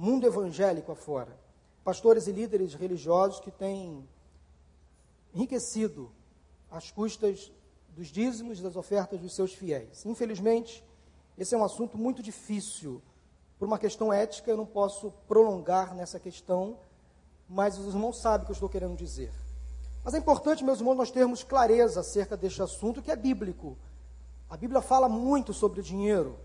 mundo evangélico afora. Pastores e líderes religiosos que têm enriquecido às custas dos dízimos e das ofertas dos seus fiéis. Infelizmente, esse é um assunto muito difícil. Por uma questão ética, eu não posso prolongar nessa questão, mas os irmãos sabem o que eu estou querendo dizer. Mas é importante, meus irmãos, nós termos clareza acerca deste assunto que é bíblico. A Bíblia fala muito sobre dinheiro.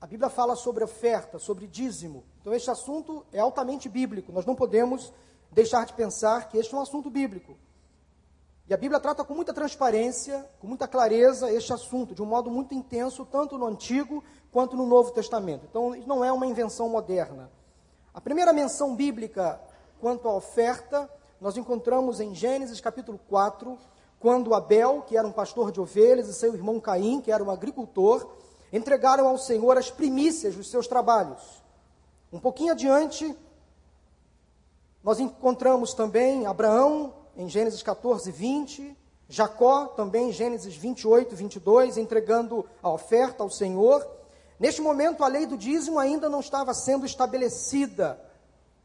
A Bíblia fala sobre oferta, sobre dízimo. Então, este assunto é altamente bíblico. Nós não podemos deixar de pensar que este é um assunto bíblico. E a Bíblia trata com muita transparência, com muita clareza este assunto, de um modo muito intenso, tanto no Antigo quanto no Novo Testamento. Então, não é uma invenção moderna. A primeira menção bíblica quanto à oferta, nós encontramos em Gênesis capítulo 4, quando Abel, que era um pastor de ovelhas, e seu irmão Caim, que era um agricultor, entregaram ao Senhor as primícias dos seus trabalhos. Um pouquinho adiante, nós encontramos também Abraão, em Gênesis 14, 20, Jacó, também em Gênesis 28, 22, entregando a oferta ao Senhor. Neste momento, a lei do dízimo ainda não estava sendo estabelecida.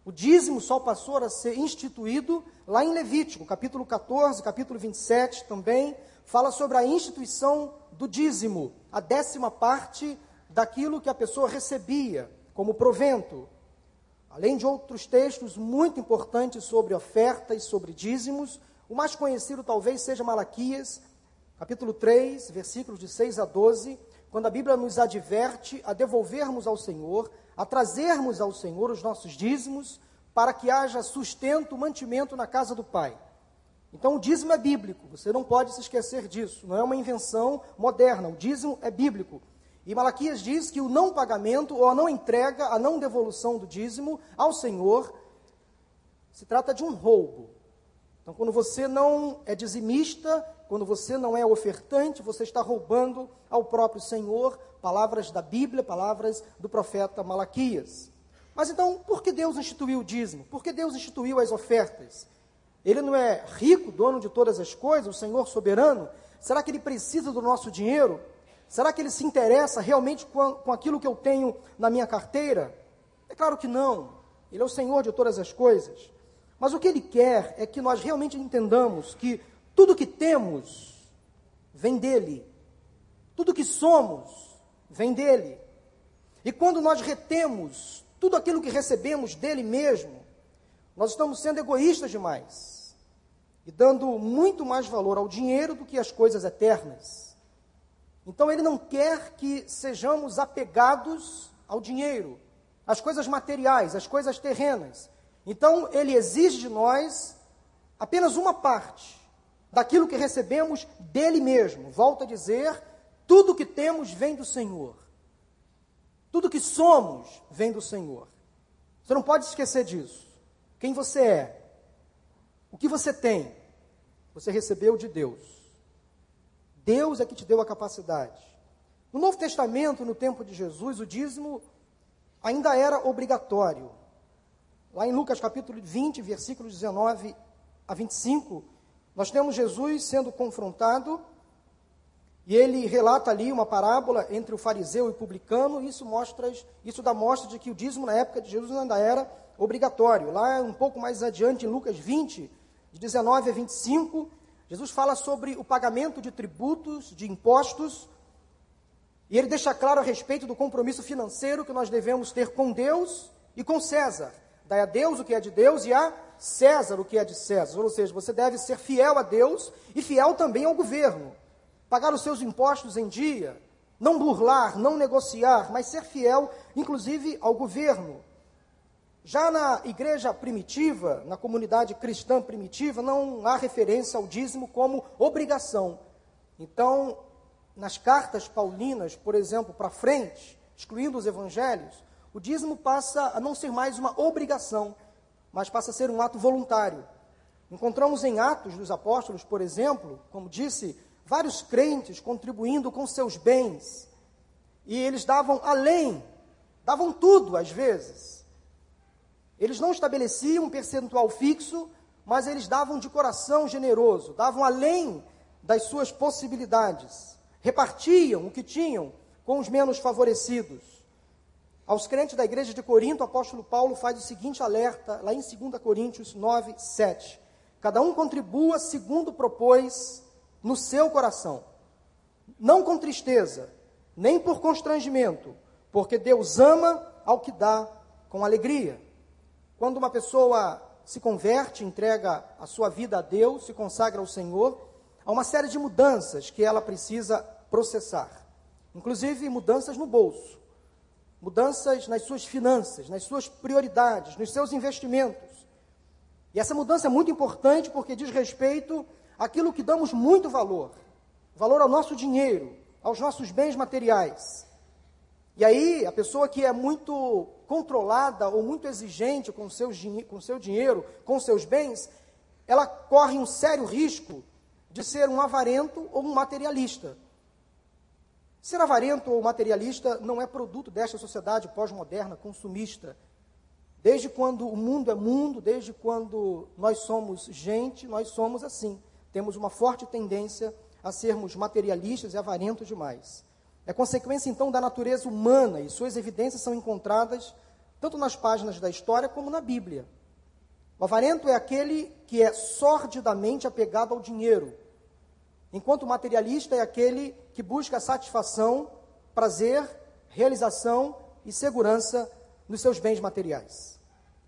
O dízimo só passou a ser instituído lá em Levítico, capítulo 14, capítulo 27 também, fala sobre a instituição do dízimo, a décima parte daquilo que a pessoa recebia como provento. Além de outros textos muito importantes sobre oferta e sobre dízimos, o mais conhecido talvez seja Malaquias, capítulo 3, versículos de 6 a 12, quando a Bíblia nos adverte a devolvermos ao Senhor, a trazermos ao Senhor os nossos dízimos, para que haja sustento, mantimento na casa do Pai. Então, o dízimo é bíblico, você não pode se esquecer disso, não é uma invenção moderna, o dízimo é bíblico. E Malaquias diz que o não pagamento ou a não entrega, a não devolução do dízimo ao Senhor se trata de um roubo. Então, quando você não é dizimista, quando você não é ofertante, você está roubando ao próprio Senhor palavras da Bíblia, palavras do profeta Malaquias. Mas então, por que Deus instituiu o dízimo? Por que Deus instituiu as ofertas? Ele não é rico, dono de todas as coisas, o Senhor soberano? Será que ele precisa do nosso dinheiro? Será que ele se interessa realmente com, com aquilo que eu tenho na minha carteira? É claro que não. Ele é o Senhor de todas as coisas. Mas o que ele quer é que nós realmente entendamos que tudo que temos vem dele. Tudo que somos vem dele. E quando nós retemos tudo aquilo que recebemos dele mesmo, nós estamos sendo egoístas demais e dando muito mais valor ao dinheiro do que às coisas eternas. Então ele não quer que sejamos apegados ao dinheiro, às coisas materiais, às coisas terrenas. Então ele exige de nós apenas uma parte daquilo que recebemos dele mesmo. Volto a dizer, tudo que temos vem do Senhor. Tudo que somos vem do Senhor. Você não pode esquecer disso. Quem você é, o que você tem, você recebeu de Deus. Deus é que te deu a capacidade. No Novo Testamento, no tempo de Jesus, o dízimo ainda era obrigatório. Lá em Lucas capítulo 20, versículos 19 a 25, nós temos Jesus sendo confrontado e ele relata ali uma parábola entre o fariseu e o publicano, e isso mostra, isso dá mostra de que o dízimo na época de Jesus ainda era obrigatório. Lá um pouco mais adiante, em Lucas 20, de 19 a 25, Jesus fala sobre o pagamento de tributos, de impostos, e ele deixa claro a respeito do compromisso financeiro que nós devemos ter com Deus e com César. Dai a Deus o que é de Deus e a César o que é de César. Ou seja, você deve ser fiel a Deus e fiel também ao governo. Pagar os seus impostos em dia, não burlar, não negociar, mas ser fiel, inclusive, ao governo. Já na igreja primitiva, na comunidade cristã primitiva, não há referência ao dízimo como obrigação. Então, nas cartas paulinas, por exemplo, para frente, excluindo os evangelhos, o dízimo passa a não ser mais uma obrigação, mas passa a ser um ato voluntário. Encontramos em Atos dos Apóstolos, por exemplo, como disse, vários crentes contribuindo com seus bens. E eles davam além, davam tudo às vezes. Eles não estabeleciam um percentual fixo, mas eles davam de coração generoso, davam além das suas possibilidades, repartiam o que tinham com os menos favorecidos. aos crentes da igreja de Corinto, o apóstolo Paulo faz o seguinte alerta, lá em 2 Coríntios 9, 7. Cada um contribua segundo propôs no seu coração, não com tristeza, nem por constrangimento, porque Deus ama ao que dá com alegria. Quando uma pessoa se converte, entrega a sua vida a Deus, se consagra ao Senhor, há uma série de mudanças que ela precisa processar, inclusive mudanças no bolso, mudanças nas suas finanças, nas suas prioridades, nos seus investimentos. E essa mudança é muito importante porque diz respeito àquilo que damos muito valor, valor ao nosso dinheiro, aos nossos bens materiais. E aí, a pessoa que é muito controlada ou muito exigente com, com seu dinheiro, com seus bens, ela corre um sério risco de ser um avarento ou um materialista. Ser avarento ou materialista não é produto desta sociedade pós-moderna, consumista. Desde quando o mundo é mundo, desde quando nós somos gente, nós somos assim. Temos uma forte tendência a sermos materialistas e avarentos demais. É consequência então da natureza humana e suas evidências são encontradas tanto nas páginas da história como na Bíblia. O avarento é aquele que é sordidamente apegado ao dinheiro, enquanto o materialista é aquele que busca satisfação, prazer, realização e segurança nos seus bens materiais.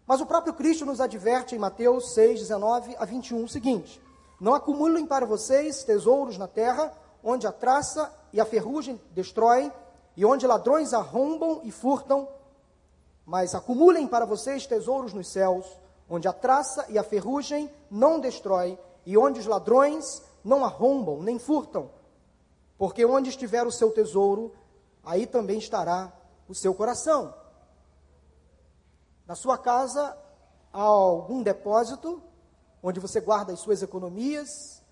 Mas o próprio Cristo nos adverte em Mateus 6, 19 a 21 o seguinte: Não acumulem para vocês tesouros na terra, onde a traça e a ferrugem destroem, e onde ladrões arrombam e furtam, mas acumulem para vocês tesouros nos céus, onde a traça e a ferrugem não destrói, e onde os ladrões não arrombam nem furtam. Porque onde estiver o seu tesouro, aí também estará o seu coração. Na sua casa há algum depósito onde você guarda as suas economias,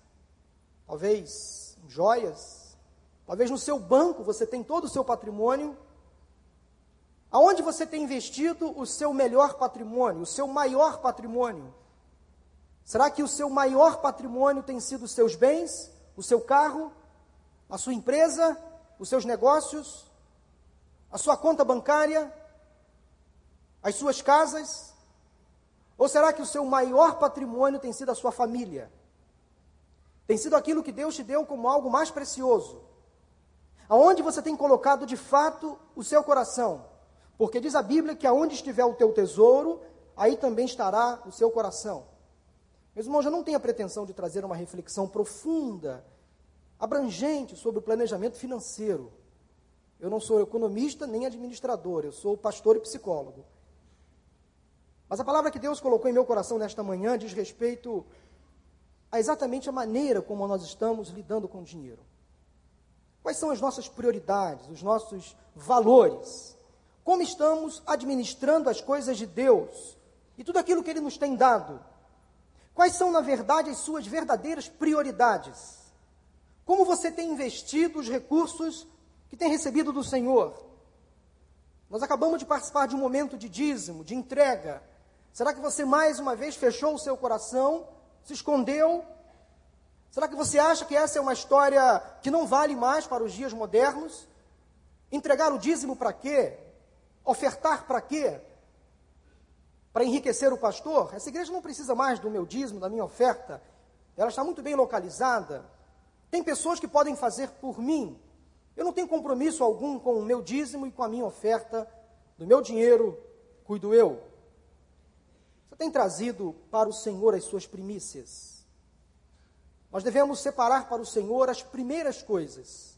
talvez joias, talvez no seu banco você tem todo o seu patrimônio. Aonde você tem investido o seu melhor patrimônio, o seu maior patrimônio? Será que o seu maior patrimônio tem sido os seus bens, o seu carro, a sua empresa, os seus negócios, a sua conta bancária, as suas casas? Ou será que o seu maior patrimônio tem sido a sua família? Tem sido aquilo que Deus te deu como algo mais precioso? Aonde você tem colocado de fato o seu coração? Porque diz a Bíblia que aonde estiver o teu tesouro, aí também estará o seu coração. Meus irmãos, eu não tenho a pretensão de trazer uma reflexão profunda, abrangente sobre o planejamento financeiro. Eu não sou economista nem administrador, eu sou pastor e psicólogo. Mas a palavra que Deus colocou em meu coração nesta manhã diz respeito a exatamente a maneira como nós estamos lidando com o dinheiro. Quais são as nossas prioridades, os nossos valores? Como estamos administrando as coisas de Deus e tudo aquilo que Ele nos tem dado? Quais são, na verdade, as suas verdadeiras prioridades? Como você tem investido os recursos que tem recebido do Senhor? Nós acabamos de participar de um momento de dízimo, de entrega. Será que você mais uma vez fechou o seu coração, se escondeu? Será que você acha que essa é uma história que não vale mais para os dias modernos? Entregar o dízimo para quê? Ofertar para quê? para enriquecer o pastor, essa igreja não precisa mais do meu dízimo, da minha oferta, ela está muito bem localizada. Tem pessoas que podem fazer por mim. Eu não tenho compromisso algum com o meu dízimo e com a minha oferta, do meu dinheiro, cuido eu. Tem trazido para o Senhor as suas primícias. Nós devemos separar para o Senhor as primeiras coisas,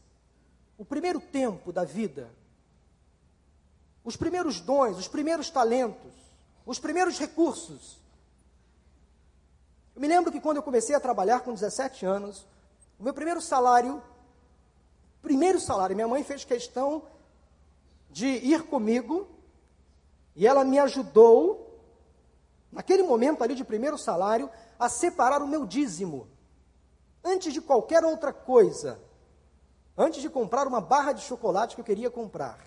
o primeiro tempo da vida, os primeiros dons, os primeiros talentos, os primeiros recursos. Eu me lembro que quando eu comecei a trabalhar com 17 anos, o meu primeiro salário, primeiro salário, minha mãe fez questão de ir comigo e ela me ajudou, naquele momento ali de primeiro salário, a separar o meu dízimo. Antes de qualquer outra coisa, antes de comprar uma barra de chocolate que eu queria comprar.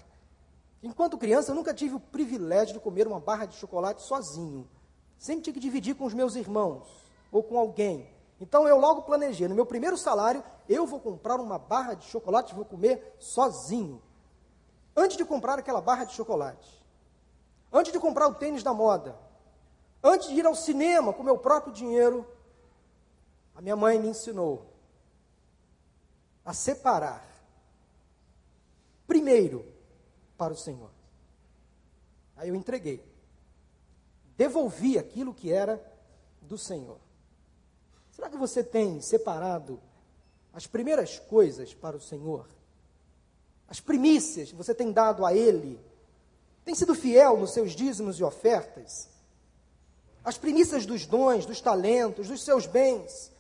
Enquanto criança, eu nunca tive o privilégio de comer uma barra de chocolate sozinho. Sempre tinha que dividir com os meus irmãos ou com alguém. Então eu logo planejei, no meu primeiro salário, eu vou comprar uma barra de chocolate e vou comer sozinho. Antes de comprar aquela barra de chocolate. Antes de comprar o tênis da moda, antes de ir ao cinema com meu próprio dinheiro, a minha mãe me ensinou a separar primeiro para o Senhor. Aí eu entreguei. Devolvi aquilo que era do Senhor. Será que você tem separado as primeiras coisas para o Senhor? As primícias que você tem dado a Ele? Tem sido fiel nos seus dízimos e ofertas? As primícias dos dons, dos talentos, dos seus bens?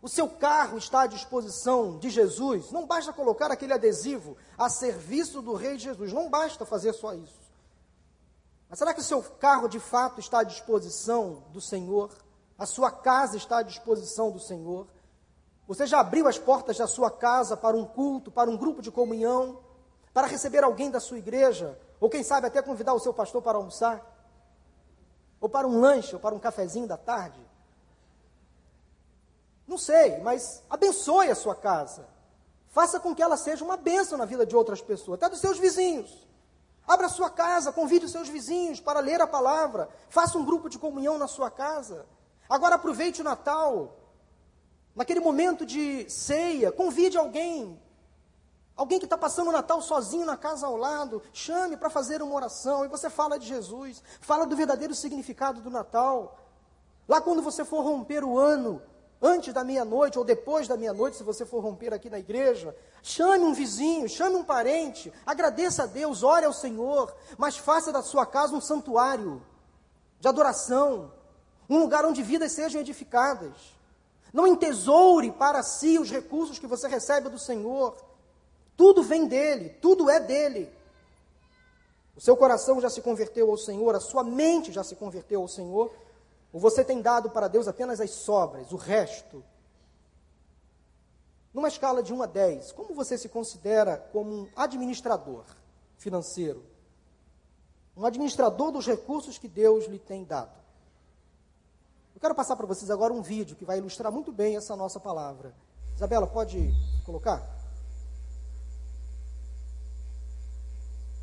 O seu carro está à disposição de Jesus? Não basta colocar aquele adesivo a serviço do Rei Jesus, não basta fazer só isso. Mas será que o seu carro de fato está à disposição do Senhor? A sua casa está à disposição do Senhor? Você já abriu as portas da sua casa para um culto, para um grupo de comunhão, para receber alguém da sua igreja? Ou quem sabe até convidar o seu pastor para almoçar? Ou para um lanche, ou para um cafezinho da tarde? Não sei, mas abençoe a sua casa. Faça com que ela seja uma bênção na vida de outras pessoas, até dos seus vizinhos. Abra sua casa, convide os seus vizinhos para ler a palavra. Faça um grupo de comunhão na sua casa. Agora aproveite o Natal. Naquele momento de ceia, convide alguém. Alguém que está passando o Natal sozinho na casa ao lado, chame para fazer uma oração e você fala de Jesus, fala do verdadeiro significado do Natal. Lá quando você for romper o ano, antes da meia-noite ou depois da meia-noite, se você for romper aqui na igreja, chame um vizinho, chame um parente, agradeça a Deus, ore ao Senhor, mas faça da sua casa um santuário de adoração, um lugar onde vidas sejam edificadas. Não entesoure para si os recursos que você recebe do Senhor. Tudo vem dele, tudo é dele. O seu coração já se converteu ao Senhor, a sua mente já se converteu ao Senhor, ou você tem dado para Deus apenas as sobras, o resto? Numa escala de 1 a 10, como você se considera como um administrador financeiro? Um administrador dos recursos que Deus lhe tem dado. Eu quero passar para vocês agora um vídeo que vai ilustrar muito bem essa nossa palavra. Isabela, pode colocar?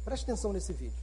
Preste atenção nesse vídeo.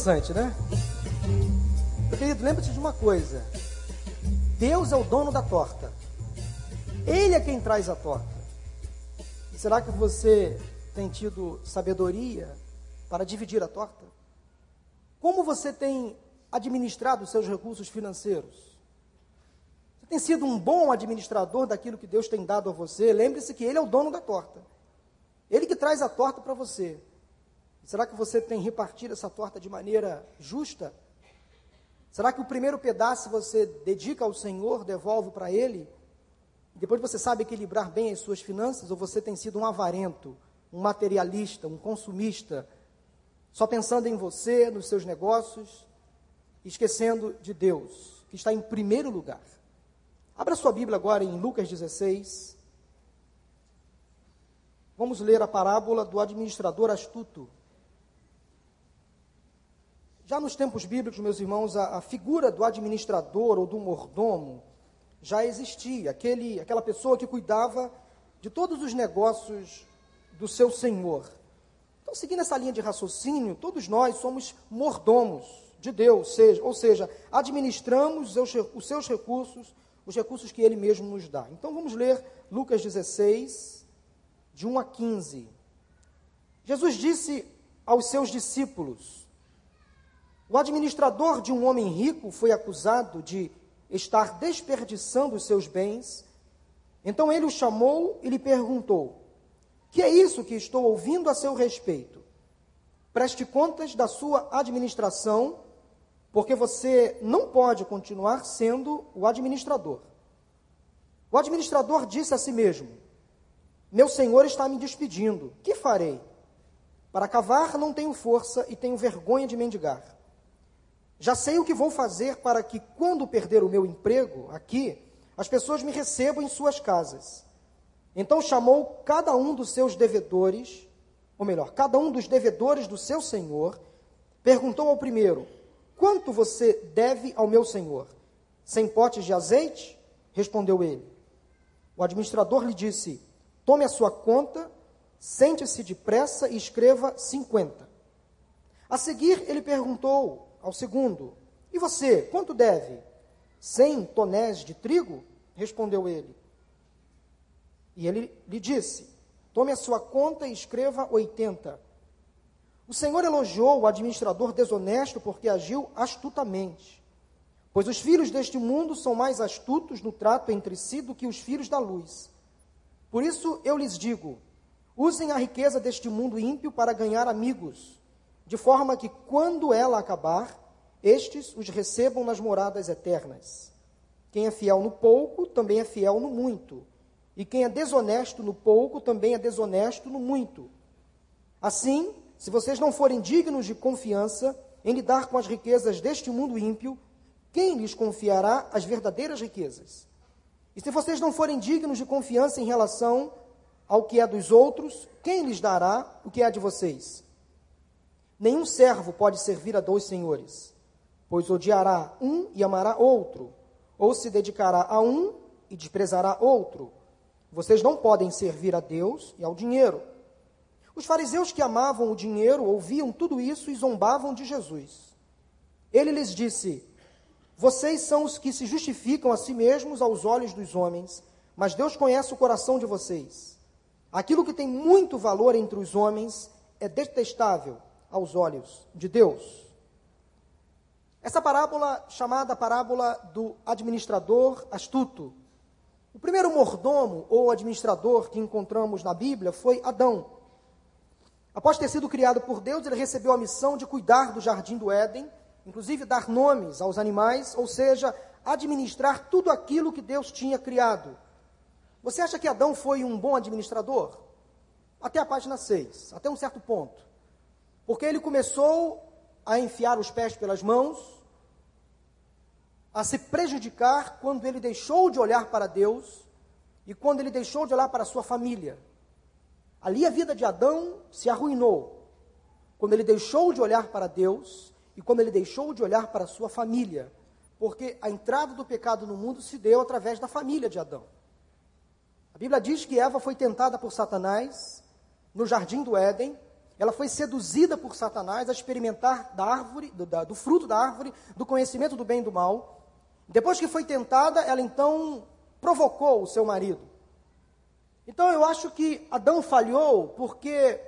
interessante, né? Querido, lembre-se de uma coisa: Deus é o dono da torta, Ele é quem traz a torta. Será que você tem tido sabedoria para dividir a torta? Como você tem administrado os seus recursos financeiros? Você tem sido um bom administrador daquilo que Deus tem dado a você? Lembre-se que Ele é o dono da torta. Ele que traz a torta para você. Será que você tem repartido essa torta de maneira justa? Será que o primeiro pedaço você dedica ao Senhor, devolve para Ele? Depois você sabe equilibrar bem as suas finanças? Ou você tem sido um avarento, um materialista, um consumista, só pensando em você, nos seus negócios, esquecendo de Deus, que está em primeiro lugar? Abra sua Bíblia agora em Lucas 16. Vamos ler a parábola do administrador astuto. Já nos tempos bíblicos, meus irmãos, a, a, figura do administrador ou do mordomo já existia, aquele, aquela pessoa que cuidava de todos os negócios do seu senhor. Então, seguindo essa linha de raciocínio, todos nós somos mordomos de Deus, seja, ou seja, administramos os seus, os seus recursos, os recursos que Ele mesmo nos dá. Então, vamos ler Lucas 16, de 1 a 15. Jesus disse aos seus discípulos: o administrador de um homem rico foi acusado de estar desperdiçando os seus bens. Então ele o chamou e lhe perguntou: Que é isso que estou ouvindo a seu respeito? Preste contas da sua administração, porque você não pode continuar sendo o administrador. O administrador disse a si mesmo: Meu senhor está me despedindo. Que farei? Para cavar não tenho força e tenho vergonha de mendigar. Já sei o que vou fazer para que, quando perder o meu emprego aqui, as pessoas me recebam em suas casas. Então chamou cada um dos seus devedores, ou melhor, cada um dos devedores do seu senhor, perguntou ao primeiro: Quanto você deve ao meu senhor? Cem potes de azeite? Respondeu ele. O administrador lhe disse: Tome a sua conta, sente-se depressa e escreva cinquenta. A seguir, ele perguntou ao segundo: E você, quanto deve? Cem tonéis de trigo? Respondeu ele. E ele lhe disse: Tome a sua conta e escreva oitenta. O Senhor elogiou o administrador desonesto porque agiu astutamente. Pois os filhos deste mundo são mais astutos no trato entre si do que os filhos da luz. Por isso eu lhes digo: usem a riqueza deste mundo ímpio para ganhar amigos de forma que, quando ela acabar, estes os recebam nas moradas eternas. Quem é fiel no pouco, também é fiel no muito. E quem é desonesto no pouco, também é desonesto no muito. Assim, se vocês não forem dignos de confiança em lidar com as riquezas deste mundo ímpio, quem lhes confiará as verdadeiras riquezas? E se vocês não forem dignos de confiança em relação ao que é dos outros, quem lhes dará o que é de vocês? Nenhum servo pode servir a dois senhores, pois odiará um e amará outro, ou se dedicará a um e desprezará outro. Vocês não podem servir a Deus e ao dinheiro. Os fariseus que amavam o dinheiro ouviam tudo isso e zombavam de Jesus. Ele lhes disse: Vocês são os que se justificam a si mesmos aos olhos dos homens, mas Deus conhece o coração de vocês. Aquilo que tem muito valor entre os homens é detestável aos olhos de Deus. Essa parábola, chamada parábola do administrador astuto. O primeiro mordomo ou administrador que encontramos na Bíblia foi Adão. Após ter sido criado por Deus, ele recebeu a missão de cuidar do jardim do Éden, inclusive dar nomes aos animais, ou seja, administrar tudo aquilo que Deus tinha criado. Você acha que Adão foi um bom administrador? Até a página 6, até um certo ponto. Porque ele começou a enfiar os pés pelas mãos, a se prejudicar quando ele deixou de olhar para Deus e quando ele deixou de olhar para sua família. Ali a vida de Adão se arruinou. Quando ele deixou de olhar para Deus e quando ele deixou de olhar para sua família. Porque a entrada do pecado no mundo se deu através da família de Adão. A Bíblia diz que Eva foi tentada por Satanás no jardim do Éden ela foi seduzida por Satanás a experimentar da árvore, do, da, do fruto da árvore, do conhecimento do bem e do mal. Depois que foi tentada, ela então provocou o seu marido. Então eu acho que Adão falhou porque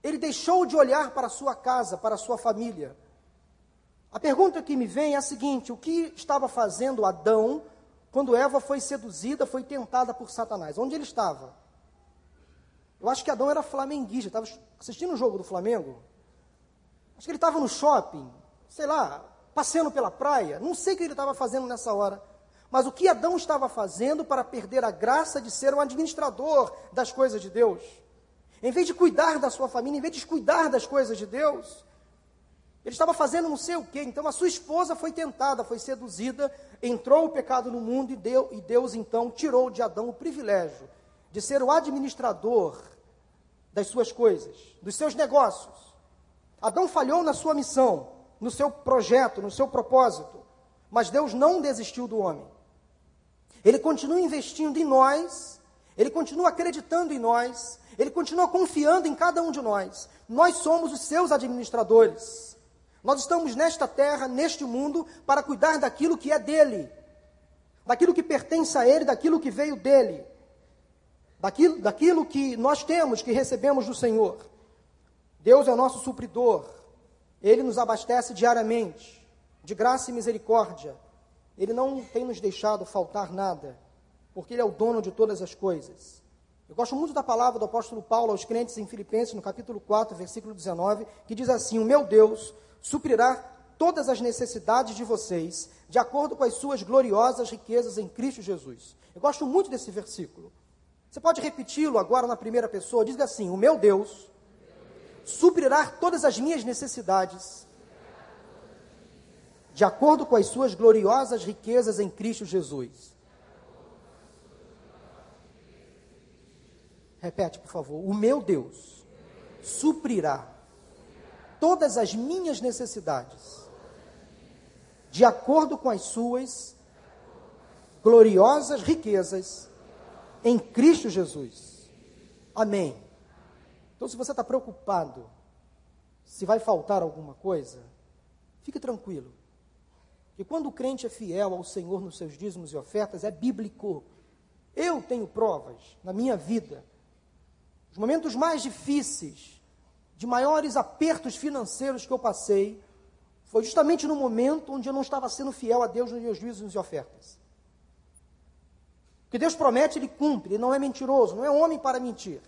ele deixou de olhar para a sua casa, para a sua família. A pergunta que me vem é a seguinte: o que estava fazendo Adão quando Eva foi seduzida, foi tentada por Satanás? Onde ele estava? Eu acho que Adão era flamenguista, estava assistindo o jogo do Flamengo. Acho que ele estava no shopping, sei lá, passeando pela praia. Não sei o que ele estava fazendo nessa hora. Mas o que Adão estava fazendo para perder a graça de ser um administrador das coisas de Deus? Em vez de cuidar da sua família, em vez de cuidar das coisas de Deus, ele estava fazendo não sei o quê. Então a sua esposa foi tentada, foi seduzida, entrou o pecado no mundo e, e Deus então tirou de Adão o privilégio de ser o administrador das suas coisas, dos seus negócios. Adão falhou na sua missão, no seu projeto, no seu propósito, mas Deus não desistiu do homem. Ele continua investindo em nós, ele continua acreditando em nós, ele continua confiando em cada um de nós. Nós somos os seus administradores. Nós estamos nesta terra, neste mundo, para cuidar daquilo que é dele, daquilo que pertence a ele, daquilo que veio dele, daquilo, daquilo que nós temos, que recebemos do Senhor. Deus é o nosso supridor, ele nos abastece diariamente, de graça e misericórdia. Ele não tem nos deixado faltar nada, porque Ele é o dono de todas as coisas. Eu gosto muito da palavra do apóstolo Paulo aos crentes em Filipenses, no capítulo 4, versículo 19, que diz assim: O meu Deus suprirá todas as necessidades de vocês, de acordo com as suas gloriosas riquezas em Cristo Jesus. Eu gosto muito desse versículo. Você pode repeti-lo agora na primeira pessoa? Diz assim: O meu Deus suprirá todas as minhas necessidades, de acordo com as suas gloriosas riquezas em Cristo Jesus. Repete, por favor. O meu Deus suprirá todas as minhas necessidades, de acordo com as suas gloriosas riquezas em Cristo Jesus. Amém. Então, se você está preocupado se vai faltar alguma coisa, fique tranquilo. Que quando o crente é fiel ao Senhor nos seus dízimos e ofertas, é bíblico. Eu tenho provas na minha vida os momentos mais difíceis, de maiores apertos financeiros que eu passei, foi justamente no momento onde eu não estava sendo fiel a Deus nos meus juízos e ofertas. O que Deus promete, Ele cumpre, Ele não é mentiroso, não é homem para mentir.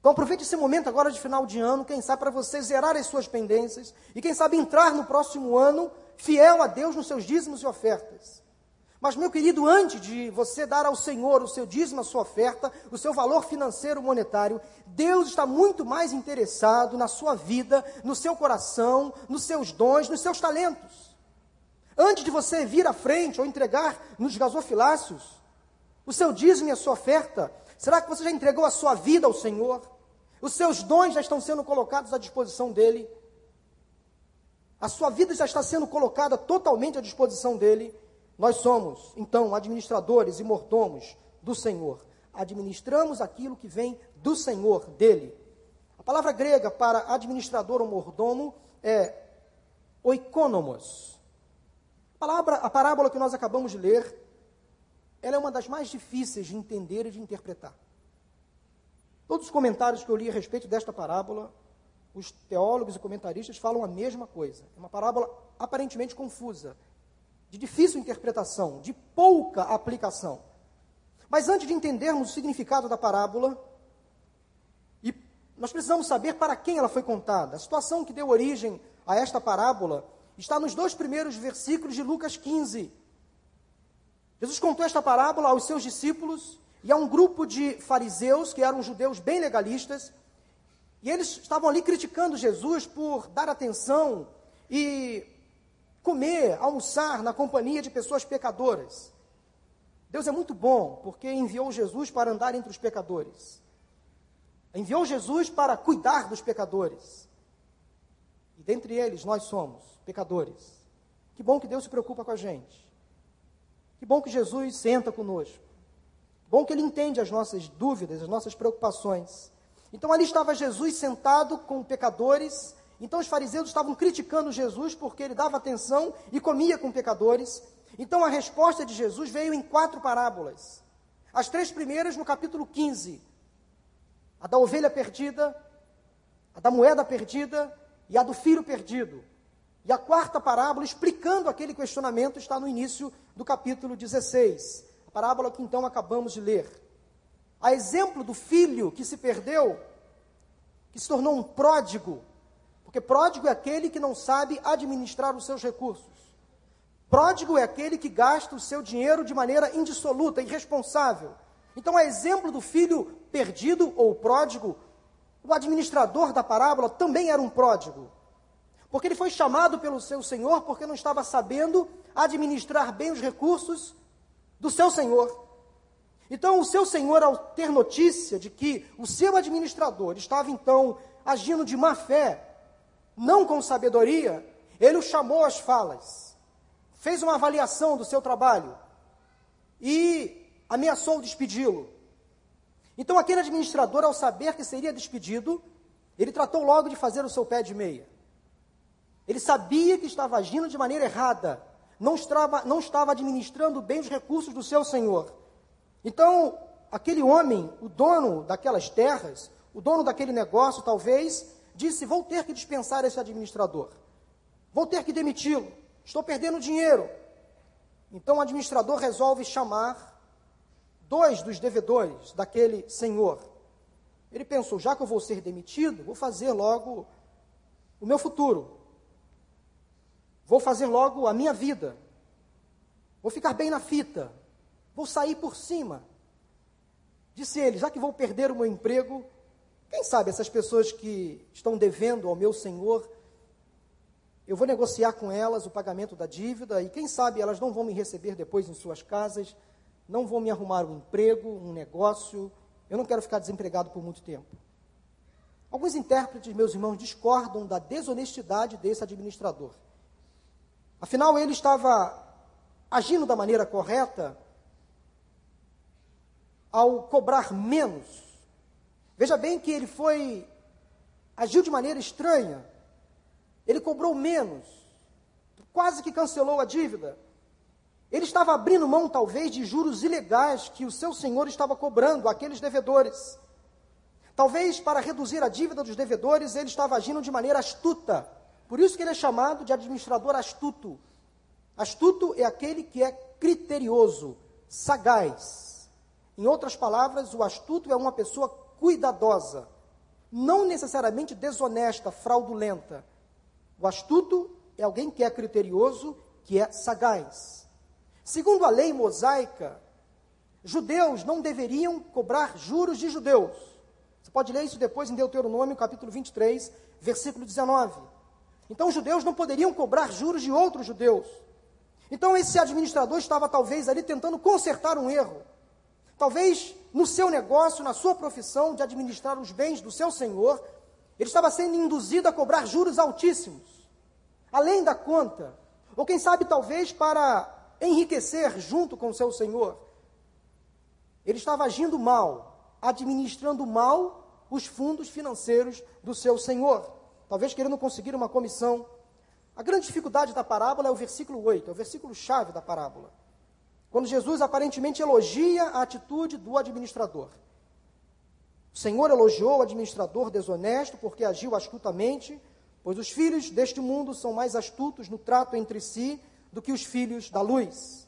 Então aproveite esse momento agora de final de ano, quem sabe para você zerar as suas pendências e quem sabe entrar no próximo ano fiel a Deus nos seus dízimos e ofertas. Mas, meu querido, antes de você dar ao Senhor o seu dízimo, a sua oferta, o seu valor financeiro monetário, Deus está muito mais interessado na sua vida, no seu coração, nos seus dons, nos seus talentos. Antes de você vir à frente ou entregar nos gasofilácios o seu dízimo e a sua oferta, será que você já entregou a sua vida ao Senhor? Os seus dons já estão sendo colocados à disposição dEle? A sua vida já está sendo colocada totalmente à disposição dEle? Nós somos, então, administradores e mordomos do Senhor. Administramos aquilo que vem do Senhor, dele. A palavra grega para administrador ou mordomo é oikonomos. A, palavra, a parábola que nós acabamos de ler, ela é uma das mais difíceis de entender e de interpretar. Todos os comentários que eu li a respeito desta parábola, os teólogos e comentaristas falam a mesma coisa. É uma parábola aparentemente confusa, de difícil interpretação, de pouca aplicação. Mas antes de entendermos o significado da parábola, nós precisamos saber para quem ela foi contada. A situação que deu origem a esta parábola está nos dois primeiros versículos de Lucas 15. Jesus contou esta parábola aos seus discípulos e a um grupo de fariseus, que eram judeus bem legalistas, e eles estavam ali criticando Jesus por dar atenção e comer, almoçar na companhia de pessoas pecadoras. Deus é muito bom, porque enviou Jesus para andar entre os pecadores. Enviou Jesus para cuidar dos pecadores. E dentre eles nós somos pecadores. Que bom que Deus se preocupa com a gente. Que bom que Jesus senta conosco. Bom que Ele entende as nossas dúvidas, as nossas preocupações. Então ali estava Jesus sentado com pecadores. Então os fariseus estavam criticando Jesus porque ele dava atenção e comia com pecadores. Então a resposta de Jesus veio em quatro parábolas. As três primeiras no capítulo 15: a da ovelha perdida, a da moeda perdida e a do filho perdido. E a quarta parábola, explicando aquele questionamento, está no início do capítulo 16. A parábola que então acabamos de ler. A exemplo do filho que se perdeu, que se tornou um pródigo, porque pródigo é aquele que não sabe administrar os seus recursos. Pródigo é aquele que gasta o seu dinheiro de maneira indissoluta, irresponsável. Então, a exemplo do filho perdido ou pródigo, o administrador da parábola também era um pródigo. Porque ele foi chamado pelo seu senhor porque não estava sabendo administrar bem os recursos do seu senhor. Então, o seu senhor, ao ter notícia de que o seu administrador estava então agindo de má fé, não com sabedoria, ele o chamou às falas, fez uma avaliação do seu trabalho e ameaçou despedi-lo. Então, aquele administrador, ao saber que seria despedido, ele tratou logo de fazer o seu pé de meia. Ele sabia que estava agindo de maneira errada, não estava, não estava administrando bem os recursos do seu senhor. Então, aquele homem, o dono daquelas terras, o dono daquele negócio, talvez, disse: Vou ter que dispensar esse administrador, vou ter que demiti-lo, estou perdendo dinheiro. Então, o administrador resolve chamar dois dos devedores daquele senhor. Ele pensou: já que eu vou ser demitido, vou fazer logo o meu futuro. Vou fazer logo a minha vida. Vou ficar bem na fita. Vou sair por cima. Disse ele: já que vou perder o meu emprego, quem sabe essas pessoas que estão devendo ao meu senhor, eu vou negociar com elas o pagamento da dívida e quem sabe elas não vão me receber depois em suas casas, não vão me arrumar um emprego, um negócio. Eu não quero ficar desempregado por muito tempo. Alguns intérpretes, meus irmãos, discordam da desonestidade desse administrador. Afinal, ele estava agindo da maneira correta ao cobrar menos. Veja bem que ele foi agiu de maneira estranha. Ele cobrou menos, quase que cancelou a dívida. Ele estava abrindo mão, talvez, de juros ilegais que o seu senhor estava cobrando àqueles devedores. Talvez para reduzir a dívida dos devedores, ele estava agindo de maneira astuta. Por isso que ele é chamado de administrador astuto. Astuto é aquele que é criterioso, sagaz. Em outras palavras, o astuto é uma pessoa cuidadosa, não necessariamente desonesta, fraudulenta. O astuto é alguém que é criterioso, que é sagaz. Segundo a lei mosaica, judeus não deveriam cobrar juros de judeus. Você pode ler isso depois em Deuteronômio, capítulo 23, versículo 19. Então, os judeus não poderiam cobrar juros de outros judeus. Então, esse administrador estava talvez ali tentando consertar um erro. Talvez no seu negócio, na sua profissão de administrar os bens do seu senhor, ele estava sendo induzido a cobrar juros altíssimos, além da conta. Ou quem sabe, talvez para enriquecer junto com o seu senhor. Ele estava agindo mal, administrando mal os fundos financeiros do seu senhor talvez querendo conseguir uma comissão. A grande dificuldade da parábola é o versículo 8, é o versículo chave da parábola. Quando Jesus aparentemente elogia a atitude do administrador. O Senhor elogiou o administrador desonesto porque agiu astutamente, pois os filhos deste mundo são mais astutos no trato entre si do que os filhos da luz.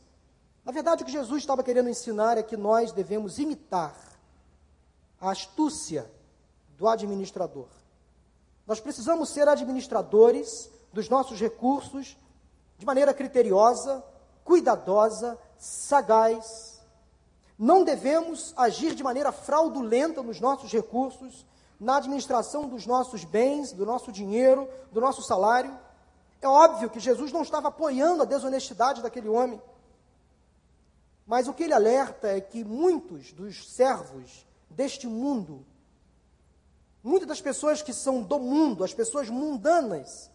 Na verdade, o que Jesus estava querendo ensinar é que nós devemos imitar a astúcia do administrador. Nós precisamos ser administradores dos nossos recursos de maneira criteriosa, cuidadosa, sagaz. Não devemos agir de maneira fraudulenta nos nossos recursos, na administração dos nossos bens, do nosso dinheiro, do nosso salário. É óbvio que Jesus não estava apoiando a desonestidade daquele homem. Mas o que ele alerta é que muitos dos servos deste mundo Muitas das pessoas que são do mundo, as pessoas mundanas,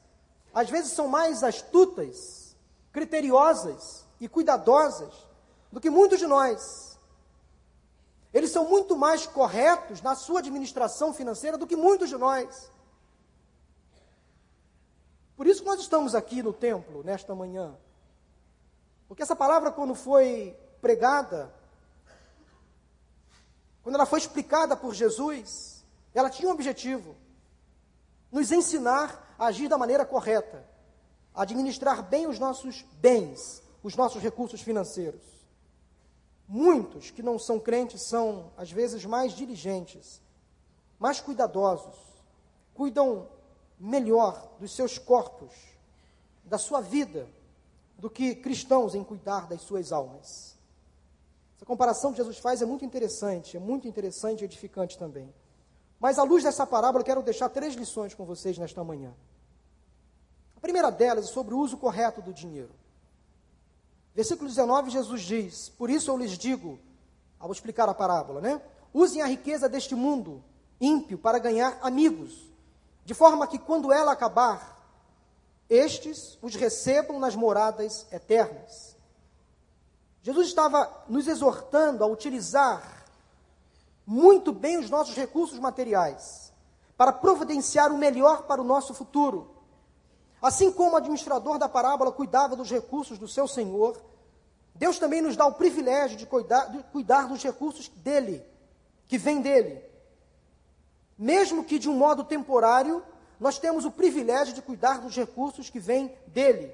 às vezes são mais astutas, criteriosas e cuidadosas do que muitos de nós. Eles são muito mais corretos na sua administração financeira do que muitos de nós. Por isso que nós estamos aqui no templo nesta manhã. Porque essa palavra, quando foi pregada, quando ela foi explicada por Jesus, ela tinha um objetivo: nos ensinar a agir da maneira correta, administrar bem os nossos bens, os nossos recursos financeiros. Muitos que não são crentes são, às vezes, mais diligentes, mais cuidadosos, cuidam melhor dos seus corpos, da sua vida, do que cristãos em cuidar das suas almas. Essa comparação que Jesus faz é muito interessante, é muito interessante e edificante também. Mas à luz dessa parábola, eu quero deixar três lições com vocês nesta manhã. A primeira delas é sobre o uso correto do dinheiro. Versículo 19, Jesus diz: Por isso eu lhes digo, ao explicar a parábola, né? Usem a riqueza deste mundo ímpio para ganhar amigos de forma que quando ela acabar, estes os recebam nas moradas eternas. Jesus estava nos exortando a utilizar muito bem os nossos recursos materiais para providenciar o melhor para o nosso futuro. Assim como o administrador da parábola cuidava dos recursos do seu senhor, Deus também nos dá o privilégio de cuidar, de cuidar dos recursos dele, que vem dele mesmo que de um modo temporário, nós temos o privilégio de cuidar dos recursos que vêm dele.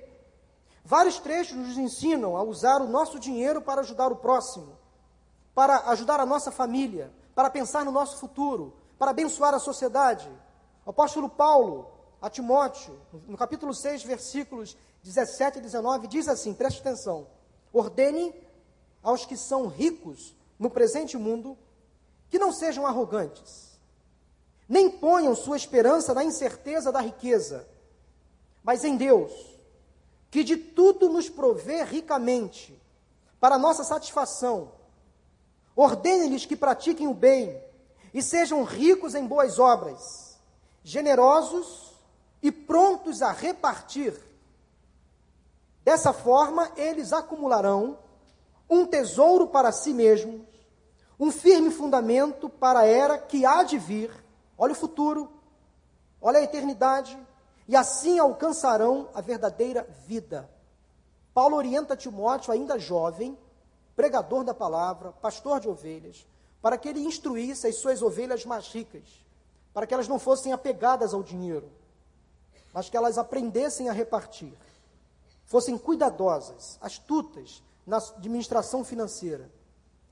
Vários trechos nos ensinam a usar o nosso dinheiro para ajudar o próximo, para ajudar a nossa família, para pensar no nosso futuro, para abençoar a sociedade. O apóstolo Paulo, a Timóteo, no capítulo 6, versículos 17 e 19, diz assim: preste atenção. Ordene aos que são ricos no presente mundo que não sejam arrogantes nem ponham sua esperança na incerteza da riqueza, mas em Deus, que de tudo nos provê ricamente, para nossa satisfação. Ordene-lhes que pratiquem o bem e sejam ricos em boas obras, generosos e prontos a repartir. Dessa forma, eles acumularão um tesouro para si mesmos, um firme fundamento para a era que há de vir olha o futuro, olha a eternidade, e assim alcançarão a verdadeira vida. Paulo orienta Timóteo, ainda jovem, pregador da palavra, pastor de ovelhas, para que ele instruísse as suas ovelhas mais ricas, para que elas não fossem apegadas ao dinheiro, mas que elas aprendessem a repartir, fossem cuidadosas, astutas na administração financeira,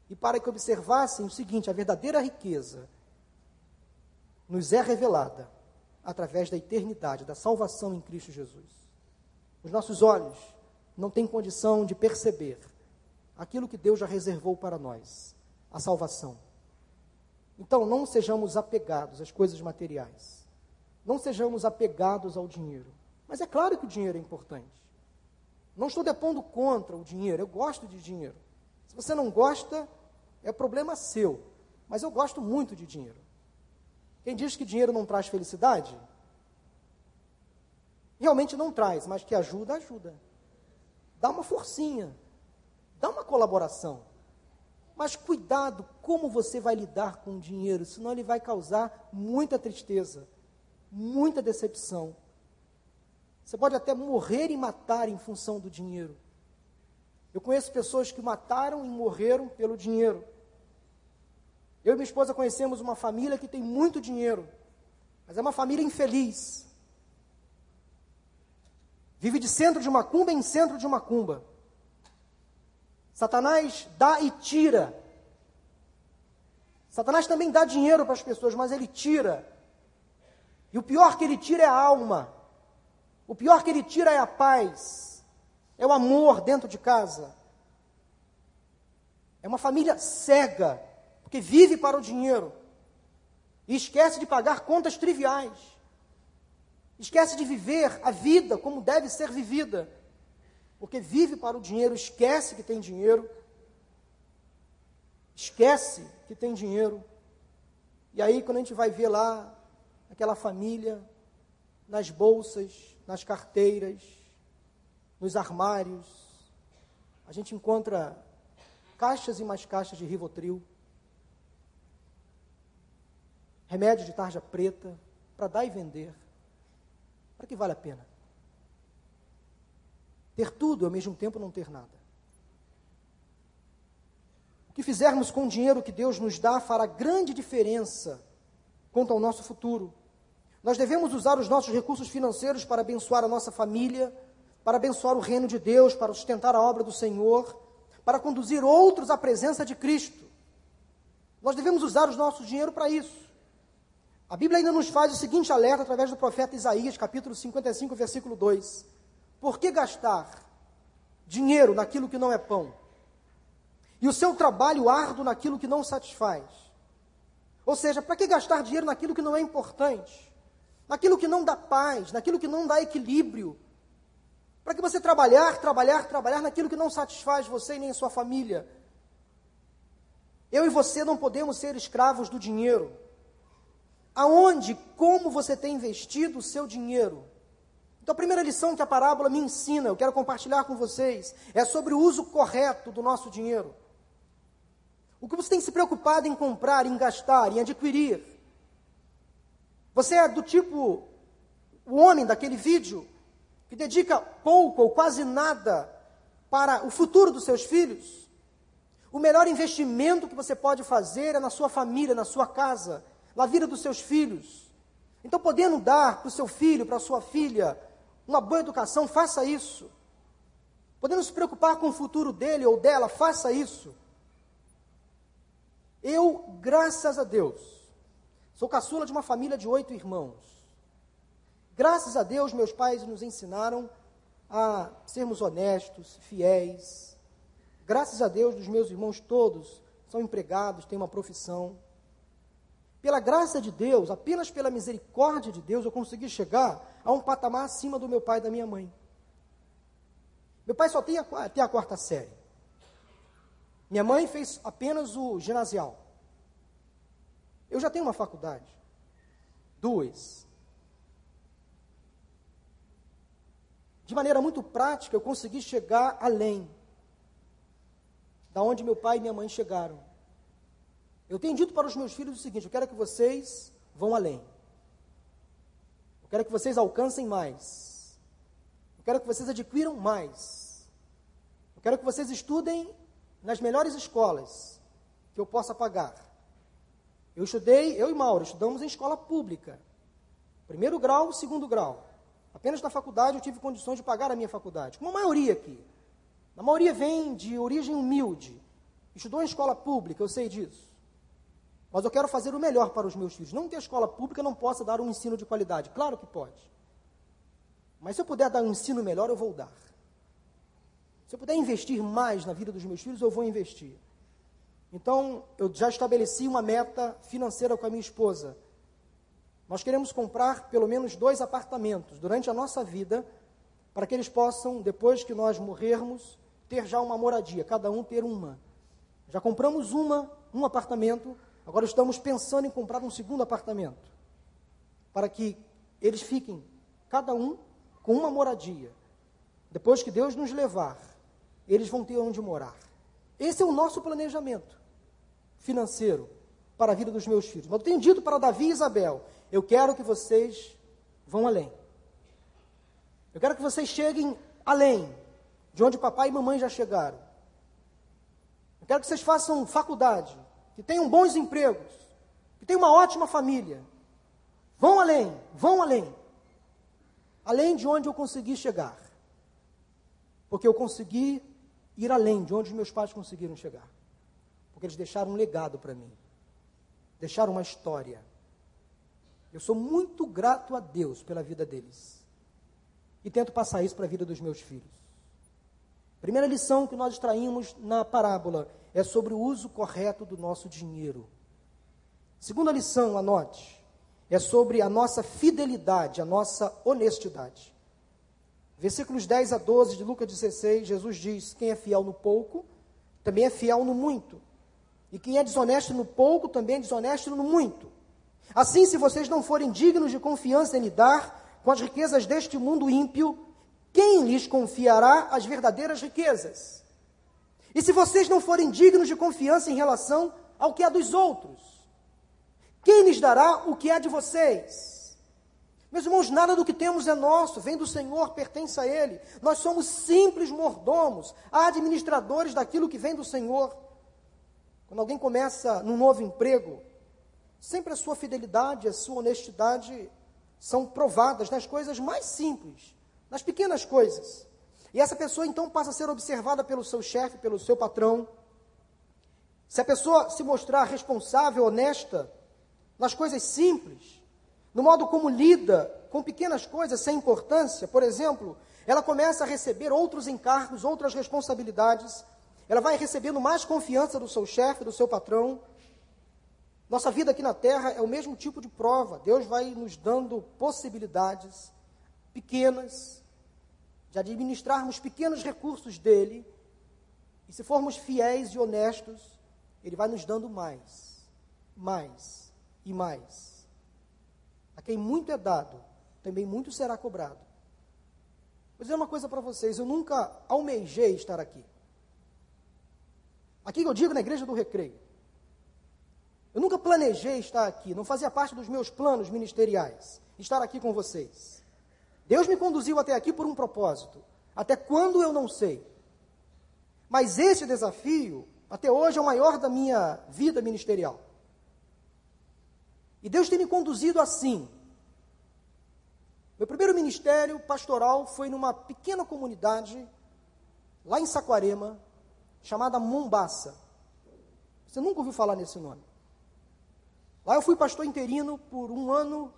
e para que observassem o seguinte: a verdadeira riqueza nos é revelada através da eternidade, da salvação em Cristo Jesus. Os nossos olhos não têm condição de perceber aquilo que Deus já reservou para nós, a salvação. Então, não sejamos apegados às coisas materiais. Não sejamos apegados ao dinheiro. Mas é claro que o dinheiro é importante. Não estou depondo contra o dinheiro, eu gosto de dinheiro. Se você não gosta, é problema seu. Mas eu gosto muito de dinheiro. Quem diz que dinheiro não traz felicidade? Realmente não traz, mas que ajuda, ajuda. Dá uma forcinha, dá uma colaboração. Mas cuidado como você vai lidar com o dinheiro, senão ele vai causar muita tristeza, muita decepção. Você pode até morrer e matar em função do dinheiro. Eu conheço pessoas que mataram e morreram pelo dinheiro. Eu e minha esposa conhecemos uma família que tem muito dinheiro, mas é uma família infeliz. Vive de centro de uma cumba em centro de uma cumba. Satanás dá e tira. Satanás também dá dinheiro para as pessoas, mas ele tira. E o pior que ele tira é a alma. O pior que ele tira é a paz. É o amor dentro de casa. É uma família cega porque vive para o dinheiro e esquece de pagar contas triviais. Esquece de viver a vida como deve ser vivida. Porque vive para o dinheiro, esquece que tem dinheiro. Esquece que tem dinheiro. E aí, quando a gente vai ver lá aquela família, nas bolsas, nas carteiras, nos armários, a gente encontra caixas e mais caixas de Rivotril remédio de tarja preta, para dar e vender. Para que vale a pena? Ter tudo ao mesmo tempo não ter nada. O que fizermos com o dinheiro que Deus nos dá fará grande diferença quanto ao nosso futuro. Nós devemos usar os nossos recursos financeiros para abençoar a nossa família, para abençoar o reino de Deus, para sustentar a obra do Senhor, para conduzir outros à presença de Cristo. Nós devemos usar o nosso dinheiro para isso. A Bíblia ainda nos faz o seguinte alerta através do profeta Isaías, capítulo 55, versículo 2: Por que gastar dinheiro naquilo que não é pão? E o seu trabalho árduo naquilo que não satisfaz? Ou seja, para que gastar dinheiro naquilo que não é importante? naquilo que não dá paz, naquilo que não dá equilíbrio. Para que você trabalhar, trabalhar, trabalhar naquilo que não satisfaz você e nem sua família. Eu e você não podemos ser escravos do dinheiro. Aonde, como você tem investido o seu dinheiro? Então, a primeira lição que a parábola me ensina, eu quero compartilhar com vocês, é sobre o uso correto do nosso dinheiro. O que você tem se preocupado em comprar, em gastar, em adquirir? Você é do tipo o homem daquele vídeo que dedica pouco ou quase nada para o futuro dos seus filhos? O melhor investimento que você pode fazer é na sua família, na sua casa, na vida dos seus filhos. Então, podendo dar para o seu filho, para a sua filha, uma boa educação, faça isso. Podendo se preocupar com o futuro dele ou dela, faça isso. Eu, graças a Deus, Sou caçula de uma família de oito irmãos. Graças a Deus, meus pais nos ensinaram a sermos honestos, fiéis. Graças a Deus, os meus irmãos todos são empregados, têm uma profissão. Pela graça de Deus, apenas pela misericórdia de Deus, eu consegui chegar a um patamar acima do meu pai e da minha mãe. Meu pai só tem a, tem a quarta série. Minha mãe fez apenas o ginasial. Eu já tenho uma faculdade. Duas. De maneira muito prática, eu consegui chegar além da onde meu pai e minha mãe chegaram. Eu tenho dito para os meus filhos o seguinte: eu quero que vocês vão além. Eu quero que vocês alcancem mais. Eu quero que vocês adquiram mais. Eu quero que vocês estudem nas melhores escolas que eu possa pagar. Eu estudei, eu e Mauro, estudamos em escola pública. Primeiro grau, segundo grau. Apenas na faculdade eu tive condições de pagar a minha faculdade, como a maioria aqui. A maioria vem de origem humilde. Estudou em escola pública, eu sei disso. Mas eu quero fazer o melhor para os meus filhos. Não que a escola pública não possa dar um ensino de qualidade. Claro que pode. Mas se eu puder dar um ensino melhor, eu vou dar. Se eu puder investir mais na vida dos meus filhos, eu vou investir. Então, eu já estabeleci uma meta financeira com a minha esposa. Nós queremos comprar pelo menos dois apartamentos durante a nossa vida, para que eles possam, depois que nós morrermos, ter já uma moradia, cada um ter uma. Já compramos uma, um apartamento, agora estamos pensando em comprar um segundo apartamento, para que eles fiquem, cada um, com uma moradia. Depois que Deus nos levar, eles vão ter onde morar. Esse é o nosso planejamento financeiro para a vida dos meus filhos. Mas eu tenho dito para Davi e Isabel: eu quero que vocês vão além. Eu quero que vocês cheguem além de onde papai e mamãe já chegaram. Eu quero que vocês façam faculdade, que tenham bons empregos, que tenham uma ótima família. Vão além, vão além. Além de onde eu consegui chegar. Porque eu consegui ir além de onde meus pais conseguiram chegar porque eles deixaram um legado para mim, deixaram uma história. Eu sou muito grato a Deus pela vida deles e tento passar isso para a vida dos meus filhos. Primeira lição que nós extraímos na parábola é sobre o uso correto do nosso dinheiro. Segunda lição, anote, é sobre a nossa fidelidade, a nossa honestidade. Versículos 10 a 12 de Lucas 16, Jesus diz: Quem é fiel no pouco, também é fiel no muito. E quem é desonesto no pouco também é desonesto no muito. Assim, se vocês não forem dignos de confiança em lidar com as riquezas deste mundo ímpio, quem lhes confiará as verdadeiras riquezas? E se vocês não forem dignos de confiança em relação ao que é dos outros, Quem lhes dará o que é de vocês? Meus irmãos, nada do que temos é nosso, vem do Senhor, pertence a Ele. Nós somos simples mordomos, administradores daquilo que vem do Senhor. Quando alguém começa num novo emprego, sempre a sua fidelidade, a sua honestidade são provadas nas coisas mais simples, nas pequenas coisas. E essa pessoa então passa a ser observada pelo seu chefe, pelo seu patrão. Se a pessoa se mostrar responsável, honesta, nas coisas simples, no modo como lida com pequenas coisas sem importância, por exemplo, ela começa a receber outros encargos, outras responsabilidades, ela vai recebendo mais confiança do seu chefe, do seu patrão. Nossa vida aqui na terra é o mesmo tipo de prova. Deus vai nos dando possibilidades pequenas de administrarmos pequenos recursos dele. E se formos fiéis e honestos, ele vai nos dando mais, mais e mais. A quem muito é dado, também muito será cobrado. Vou dizer uma coisa para vocês: eu nunca almejei estar aqui. Aqui eu digo na igreja do recreio. Eu nunca planejei estar aqui, não fazia parte dos meus planos ministeriais estar aqui com vocês. Deus me conduziu até aqui por um propósito. Até quando eu não sei. Mas esse desafio, até hoje, é o maior da minha vida ministerial. E Deus tem me conduzido assim. Meu primeiro ministério pastoral foi numa pequena comunidade, lá em Saquarema, chamada Mombasa. Você nunca ouviu falar nesse nome. Lá eu fui pastor interino por um ano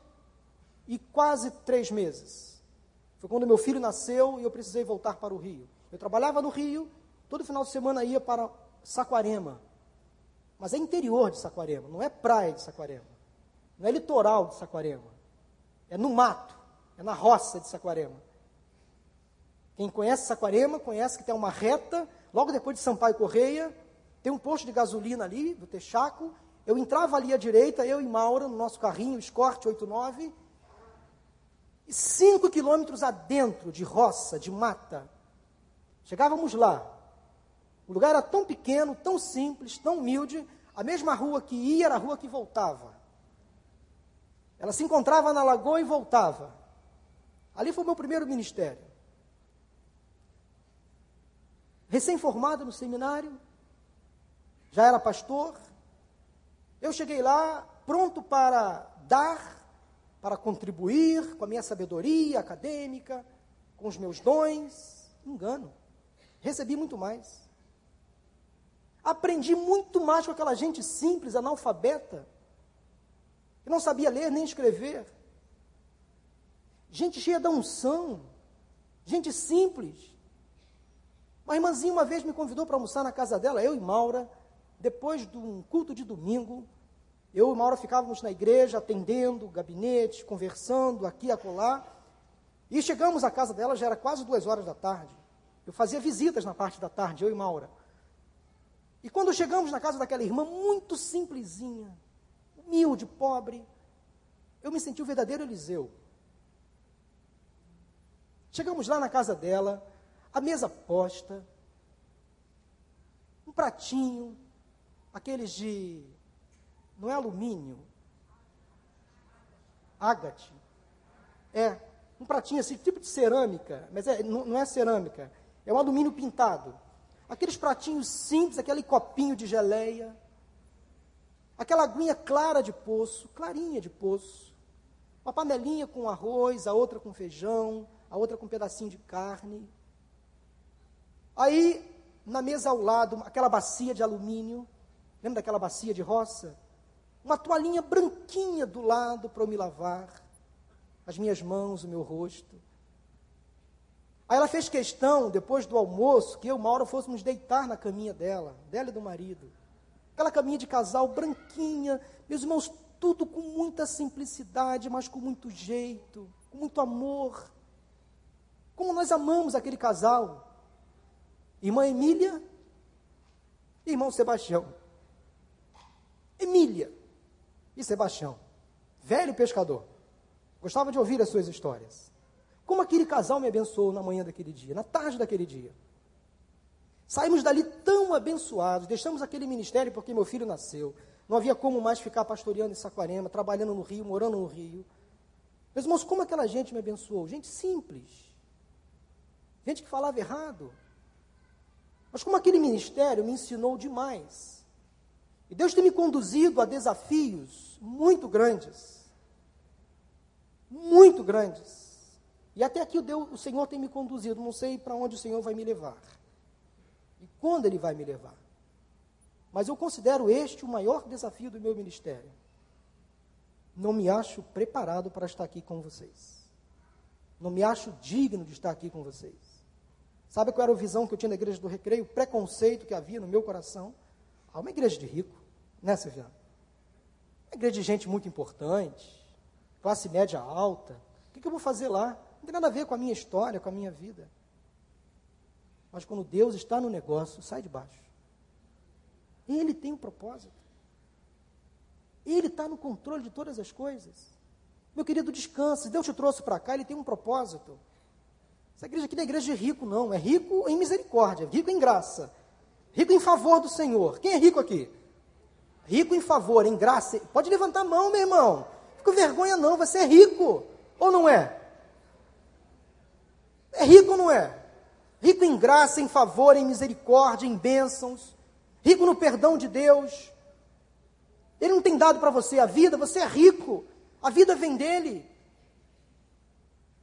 e quase três meses. Foi quando meu filho nasceu e eu precisei voltar para o Rio. Eu trabalhava no Rio, todo final de semana ia para Saquarema. Mas é interior de Saquarema, não é praia de Saquarema. Não é litoral de Saquarema. É no mato, é na roça de Saquarema. Quem conhece Saquarema conhece que tem uma reta, logo depois de Sampaio Correia, tem um posto de gasolina ali, do Texaco. Eu entrava ali à direita, eu e Maura, no nosso carrinho, Escort 89, cinco quilômetros adentro de roça, de mata. Chegávamos lá. O lugar era tão pequeno, tão simples, tão humilde, a mesma rua que ia era a rua que voltava. Ela se encontrava na lagoa e voltava. Ali foi o meu primeiro ministério. Recém-formado no seminário, já era pastor. Eu cheguei lá pronto para dar, para contribuir com a minha sabedoria acadêmica, com os meus dons. Engano. Recebi muito mais. Aprendi muito mais com aquela gente simples, analfabeta, que não sabia ler nem escrever. Gente cheia da unção, gente simples. Uma irmãzinha uma vez me convidou para almoçar na casa dela, eu e Maura, depois de um culto de domingo. Eu e Maura ficávamos na igreja, atendendo, gabinete, conversando aqui acolá. E chegamos à casa dela, já era quase duas horas da tarde. Eu fazia visitas na parte da tarde, eu e Maura. E quando chegamos na casa daquela irmã, muito simplesinha, humilde, pobre. Eu me senti o verdadeiro Eliseu. Chegamos lá na casa dela, a mesa posta, um pratinho, aqueles de. Não é alumínio? Ágate. É, um pratinho assim, tipo de cerâmica, mas é, não, não é cerâmica, é um alumínio pintado. Aqueles pratinhos simples, aquele copinho de geleia. Aquela aguinha clara de poço, clarinha de poço. Uma panelinha com arroz, a outra com feijão, a outra com um pedacinho de carne. Aí, na mesa ao lado, aquela bacia de alumínio. Lembra daquela bacia de roça? Uma toalhinha branquinha do lado para eu me lavar. As minhas mãos, o meu rosto. Aí ela fez questão, depois do almoço, que eu e Maura fôssemos deitar na caminha dela, dela e do marido. Aquela caminha de casal branquinha, meus irmãos, tudo com muita simplicidade, mas com muito jeito, com muito amor. Como nós amamos aquele casal. Irmã Emília irmão Sebastião. Emília e Sebastião, velho pescador. Gostava de ouvir as suas histórias. Como aquele casal me abençoou na manhã daquele dia, na tarde daquele dia. Saímos dali tão abençoados, deixamos aquele ministério porque meu filho nasceu. Não havia como mais ficar pastoreando em Saquarema, trabalhando no Rio, morando no Rio. Meus irmãos, como aquela gente me abençoou? Gente simples. Gente que falava errado. Mas como aquele ministério me ensinou demais. E Deus tem me conduzido a desafios muito grandes. Muito grandes. E até aqui o, Deus, o Senhor tem me conduzido. Não sei para onde o Senhor vai me levar. E quando Ele vai me levar. Mas eu considero este o maior desafio do meu ministério. Não me acho preparado para estar aqui com vocês. Não me acho digno de estar aqui com vocês. Sabe qual era a visão que eu tinha na igreja do recreio? O preconceito que havia no meu coração. Há uma igreja de rico, né, Silviano? Uma igreja de gente muito importante, classe média alta. O que, que eu vou fazer lá? Não tem nada a ver com a minha história, com a minha vida. Mas quando Deus está no negócio, sai de baixo. Ele tem um propósito. Ele está no controle de todas as coisas. Meu querido, descanse. Deus te trouxe para cá, ele tem um propósito. Essa igreja aqui não é igreja de rico, não. É rico em misericórdia, rico em graça. Rico em favor do Senhor. Quem é rico aqui? Rico em favor, em graça. Pode levantar a mão, meu irmão. Fica vergonha não, você é rico. Ou não é? É rico ou não é? Rico em graça, em favor, em misericórdia, em bênçãos rico no perdão de Deus. Ele não tem dado para você a vida, você é rico, a vida vem dele.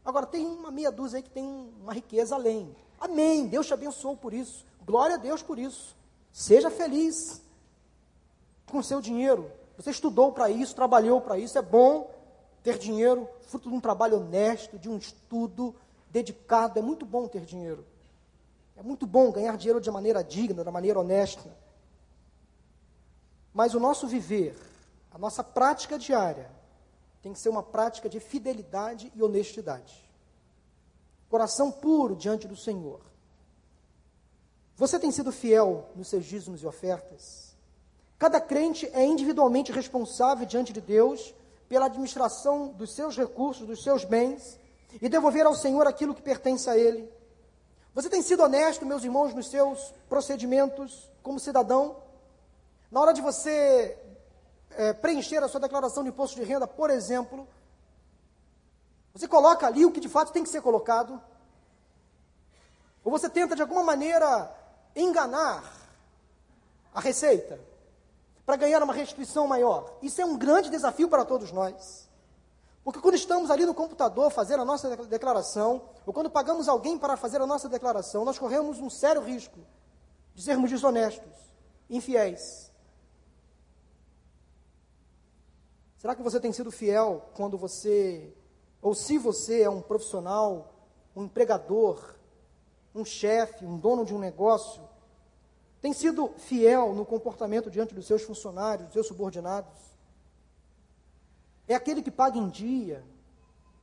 Agora, tem uma meia dúzia aí que tem uma riqueza além. Amém, Deus te abençoou por isso. Glória a Deus por isso. Seja feliz com seu dinheiro. Você estudou para isso, trabalhou para isso. É bom ter dinheiro, fruto de um trabalho honesto, de um estudo dedicado. É muito bom ter dinheiro. É muito bom ganhar dinheiro de maneira digna, de maneira honesta. Mas o nosso viver, a nossa prática diária, tem que ser uma prática de fidelidade e honestidade. Coração puro diante do Senhor. Você tem sido fiel nos seus dízimos e ofertas? Cada crente é individualmente responsável diante de Deus pela administração dos seus recursos, dos seus bens e devolver ao Senhor aquilo que pertence a Ele. Você tem sido honesto, meus irmãos, nos seus procedimentos como cidadão? Na hora de você é, preencher a sua declaração de imposto de renda, por exemplo, você coloca ali o que de fato tem que ser colocado? Ou você tenta de alguma maneira enganar a receita para ganhar uma restituição maior? Isso é um grande desafio para todos nós. Porque quando estamos ali no computador fazendo a nossa declaração, ou quando pagamos alguém para fazer a nossa declaração, nós corremos um sério risco de sermos desonestos, infiéis. Será que você tem sido fiel quando você, ou se você é um profissional, um empregador, um chefe, um dono de um negócio, tem sido fiel no comportamento diante dos seus funcionários, dos seus subordinados? É aquele que paga em dia,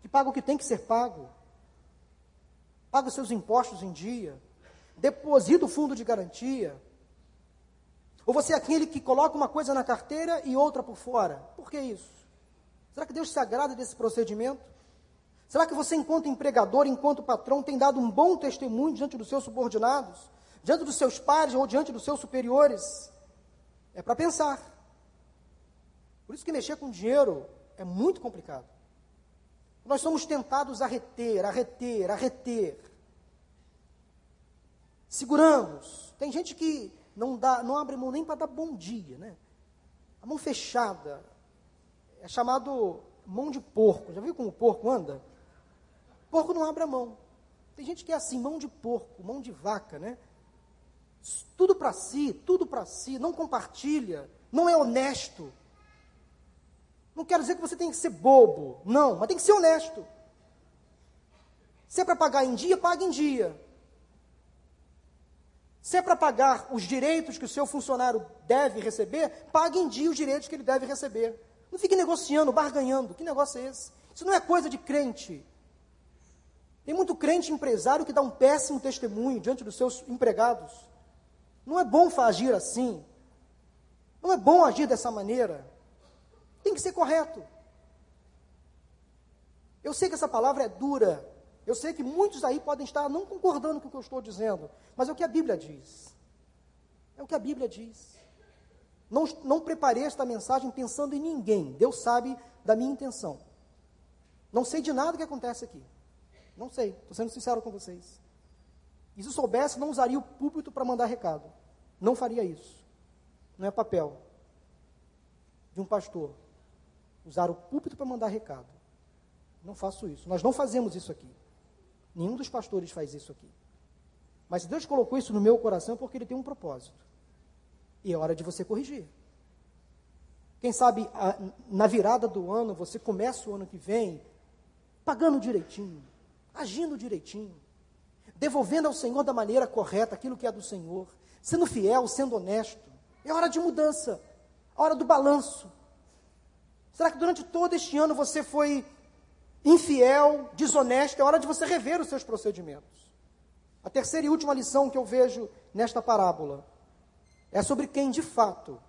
que paga o que tem que ser pago, paga os seus impostos em dia, deposita o fundo de garantia, ou você é aquele que coloca uma coisa na carteira e outra por fora? Por que isso? Será que Deus se agrada desse procedimento? Será que você, enquanto empregador, enquanto patrão, tem dado um bom testemunho diante dos seus subordinados, diante dos seus pares ou diante dos seus superiores? É para pensar. Por isso que mexer com dinheiro é muito complicado. Nós somos tentados a reter, a reter, a reter. Seguramos. Tem gente que não, dá, não abre mão nem para dar bom dia, né? A mão fechada. É chamado mão de porco. Já viu como o porco anda? Porco não abre a mão. Tem gente que é assim, mão de porco, mão de vaca, né? Tudo para si, tudo para si, não compartilha, não é honesto. Não quero dizer que você tem que ser bobo, não, mas tem que ser honesto. Se é para pagar em dia, pague em dia. Se é para pagar os direitos que o seu funcionário deve receber, pague em dia os direitos que ele deve receber. Não fique negociando, barganhando. Que negócio é esse? Isso não é coisa de crente. Tem muito crente empresário que dá um péssimo testemunho diante dos seus empregados. Não é bom agir assim. Não é bom agir dessa maneira. Tem que ser correto. Eu sei que essa palavra é dura, eu sei que muitos aí podem estar não concordando com o que eu estou dizendo, mas é o que a Bíblia diz. É o que a Bíblia diz. Não, não preparei esta mensagem pensando em ninguém. Deus sabe da minha intenção. Não sei de nada que acontece aqui. Não sei, estou sendo sincero com vocês. E se soubesse, não usaria o púlpito para mandar recado. Não faria isso. Não é papel de um pastor usar o púlpito para mandar recado. Não faço isso. Nós não fazemos isso aqui. Nenhum dos pastores faz isso aqui. Mas se Deus colocou isso no meu coração, é porque Ele tem um propósito. E é hora de você corrigir. Quem sabe a, na virada do ano, você começa o ano que vem pagando direitinho, agindo direitinho, devolvendo ao Senhor da maneira correta aquilo que é do Senhor, sendo fiel, sendo honesto. É hora de mudança, a hora do balanço. Será que durante todo este ano você foi infiel, desonesto? É hora de você rever os seus procedimentos. A terceira e última lição que eu vejo nesta parábola é sobre quem de fato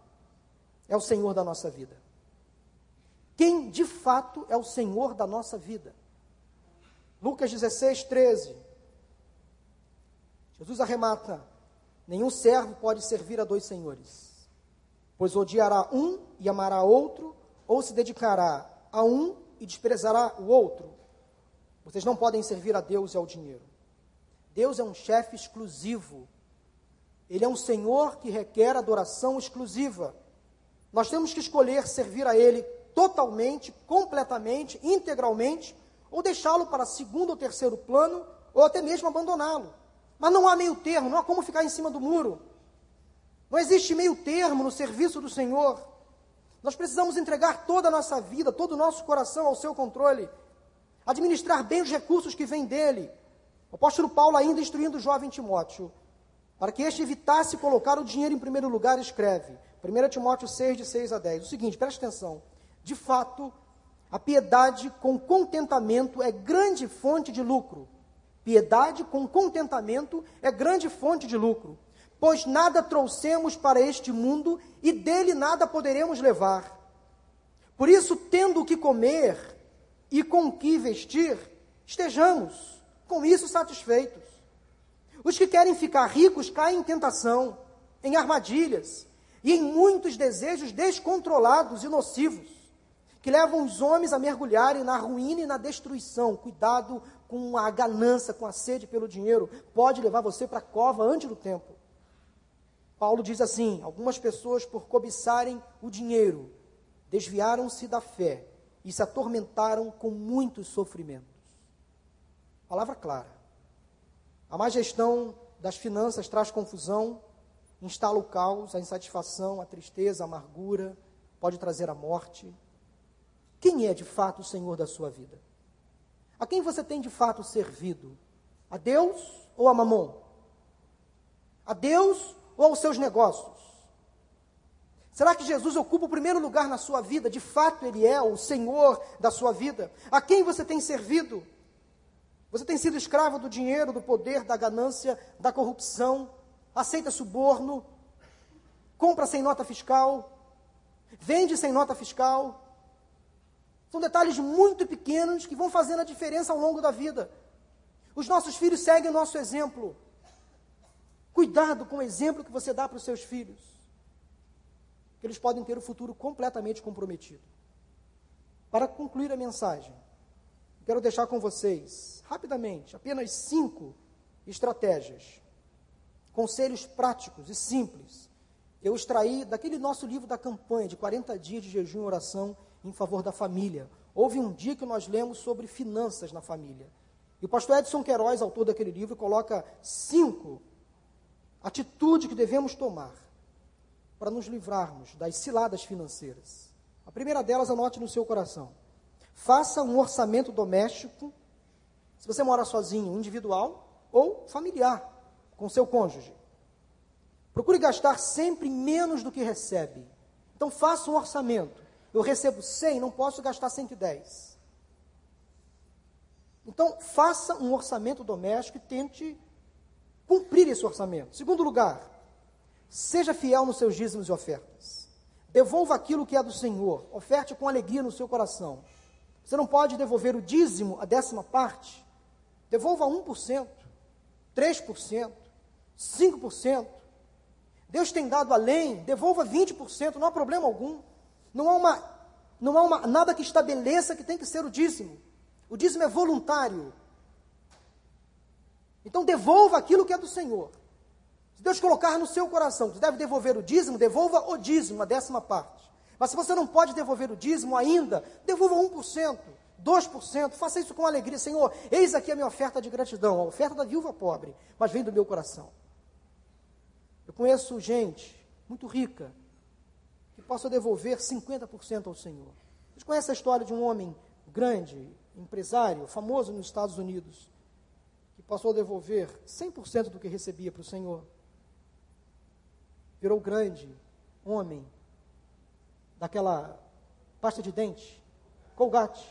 é o Senhor da nossa vida. Quem de fato é o Senhor da nossa vida. Lucas 16, 13. Jesus arremata: Nenhum servo pode servir a dois senhores, pois odiará um e amará outro, ou se dedicará a um e desprezará o outro. Vocês não podem servir a Deus e ao dinheiro. Deus é um chefe exclusivo. Ele é um Senhor que requer adoração exclusiva. Nós temos que escolher servir a Ele totalmente, completamente, integralmente, ou deixá-lo para segundo ou terceiro plano, ou até mesmo abandoná-lo. Mas não há meio termo, não há como ficar em cima do muro. Não existe meio termo no serviço do Senhor. Nós precisamos entregar toda a nossa vida, todo o nosso coração ao seu controle, administrar bem os recursos que vêm dele. O apóstolo Paulo, ainda instruindo o jovem Timóteo, para que este evitasse colocar o dinheiro em primeiro lugar, escreve, 1 Timóteo 6, de 6 a 10, o seguinte, preste atenção, de fato, a piedade com contentamento é grande fonte de lucro. Piedade com contentamento é grande fonte de lucro, pois nada trouxemos para este mundo e dele nada poderemos levar. Por isso, tendo o que comer e com o que vestir, estejamos com isso satisfeitos. Os que querem ficar ricos caem em tentação, em armadilhas e em muitos desejos descontrolados e nocivos que levam os homens a mergulharem na ruína e na destruição. Cuidado com a ganância, com a sede pelo dinheiro, pode levar você para a cova antes do tempo. Paulo diz assim: algumas pessoas, por cobiçarem o dinheiro, desviaram-se da fé e se atormentaram com muitos sofrimentos. Palavra clara. A má gestão das finanças traz confusão, instala o caos, a insatisfação, a tristeza, a amargura, pode trazer a morte. Quem é de fato o Senhor da sua vida? A quem você tem de fato servido? A Deus ou a Mamon? A Deus ou aos seus negócios? Será que Jesus ocupa o primeiro lugar na sua vida? De fato, Ele é o Senhor da sua vida? A quem você tem servido? Você tem sido escravo do dinheiro, do poder, da ganância, da corrupção? Aceita suborno? Compra sem nota fiscal? Vende sem nota fiscal? São detalhes muito pequenos que vão fazendo a diferença ao longo da vida. Os nossos filhos seguem o nosso exemplo. Cuidado com o exemplo que você dá para os seus filhos. Eles podem ter o futuro completamente comprometido. Para concluir a mensagem, quero deixar com vocês, rapidamente, apenas cinco estratégias, conselhos práticos e simples. Eu extraí daquele nosso livro da campanha de 40 dias de jejum e oração em favor da família. Houve um dia que nós lemos sobre finanças na família. E o pastor Edson Queiroz, autor daquele livro, coloca cinco atitudes que devemos tomar para nos livrarmos das ciladas financeiras. A primeira delas, anote no seu coração. Faça um orçamento doméstico, se você mora sozinho, individual ou familiar, com seu cônjuge. Procure gastar sempre menos do que recebe. Então, faça um orçamento. Eu recebo 100, não posso gastar 110. Então, faça um orçamento doméstico e tente cumprir esse orçamento. Segundo lugar, seja fiel nos seus dízimos e ofertas. Devolva aquilo que é do Senhor. Oferte com alegria no seu coração. Você não pode devolver o dízimo, a décima parte. Devolva 1%, 3%, 5%. Deus tem dado além, devolva 20%, não há problema algum. Não há, uma, não há uma, nada que estabeleça que tem que ser o dízimo. O dízimo é voluntário. Então devolva aquilo que é do Senhor. Se Deus colocar no seu coração, você deve devolver o dízimo, devolva o dízimo, a décima parte. Mas se você não pode devolver o dízimo ainda, devolva 1%, 2%, faça isso com alegria. Senhor, eis aqui a minha oferta de gratidão, a oferta da viúva pobre, mas vem do meu coração. Eu conheço gente muito rica que possa devolver 50% ao Senhor. Vocês conhecem a história de um homem grande, empresário, famoso nos Estados Unidos, que passou a devolver 100% do que recebia para o Senhor. Virou grande homem daquela pasta de dente, Colgate.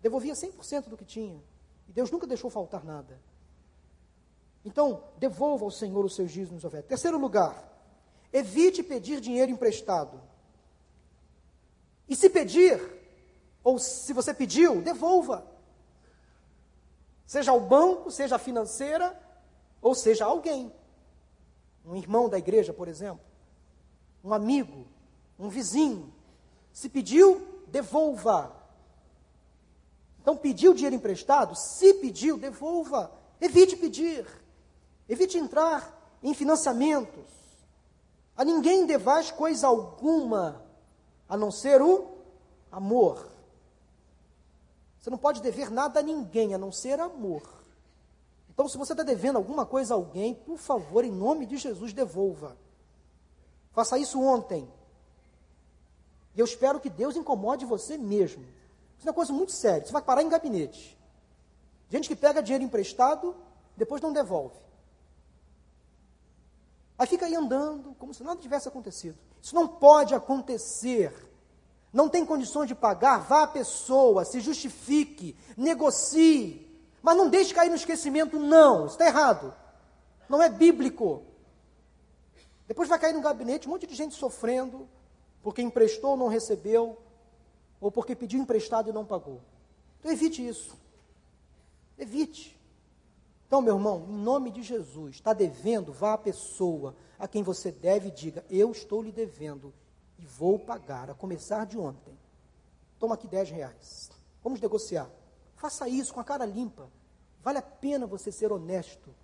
Devolvia 100% do que tinha. E Deus nunca deixou faltar nada. Então, devolva ao Senhor os seus dízimos ofertas. Terceiro lugar, evite pedir dinheiro emprestado. E se pedir, ou se você pediu, devolva. Seja ao banco, seja a financeira, ou seja alguém. Um irmão da igreja, por exemplo. Um amigo, um vizinho. Se pediu, devolva. Então, pediu dinheiro emprestado? Se pediu, devolva. Evite pedir. Evite entrar em financiamentos. A ninguém devais coisa alguma, a não ser o amor. Você não pode dever nada a ninguém, a não ser amor. Então, se você está devendo alguma coisa a alguém, por favor, em nome de Jesus, devolva. Faça isso ontem. E eu espero que Deus incomode você mesmo. Isso é uma coisa muito séria. Você vai parar em gabinete. Gente que pega dinheiro emprestado, depois não devolve. Aí fica aí andando, como se nada tivesse acontecido. Isso não pode acontecer. Não tem condições de pagar, vá à pessoa, se justifique, negocie. Mas não deixe cair no esquecimento, não. Isso está errado. Não é bíblico. Depois vai cair no gabinete um monte de gente sofrendo, porque emprestou ou não recebeu, ou porque pediu emprestado e não pagou. Então evite isso. Evite. Então, meu irmão, em nome de Jesus, está devendo, vá à pessoa a quem você deve e diga: Eu estou lhe devendo e vou pagar, a começar de ontem. Toma aqui 10 reais. Vamos negociar. Faça isso com a cara limpa. Vale a pena você ser honesto.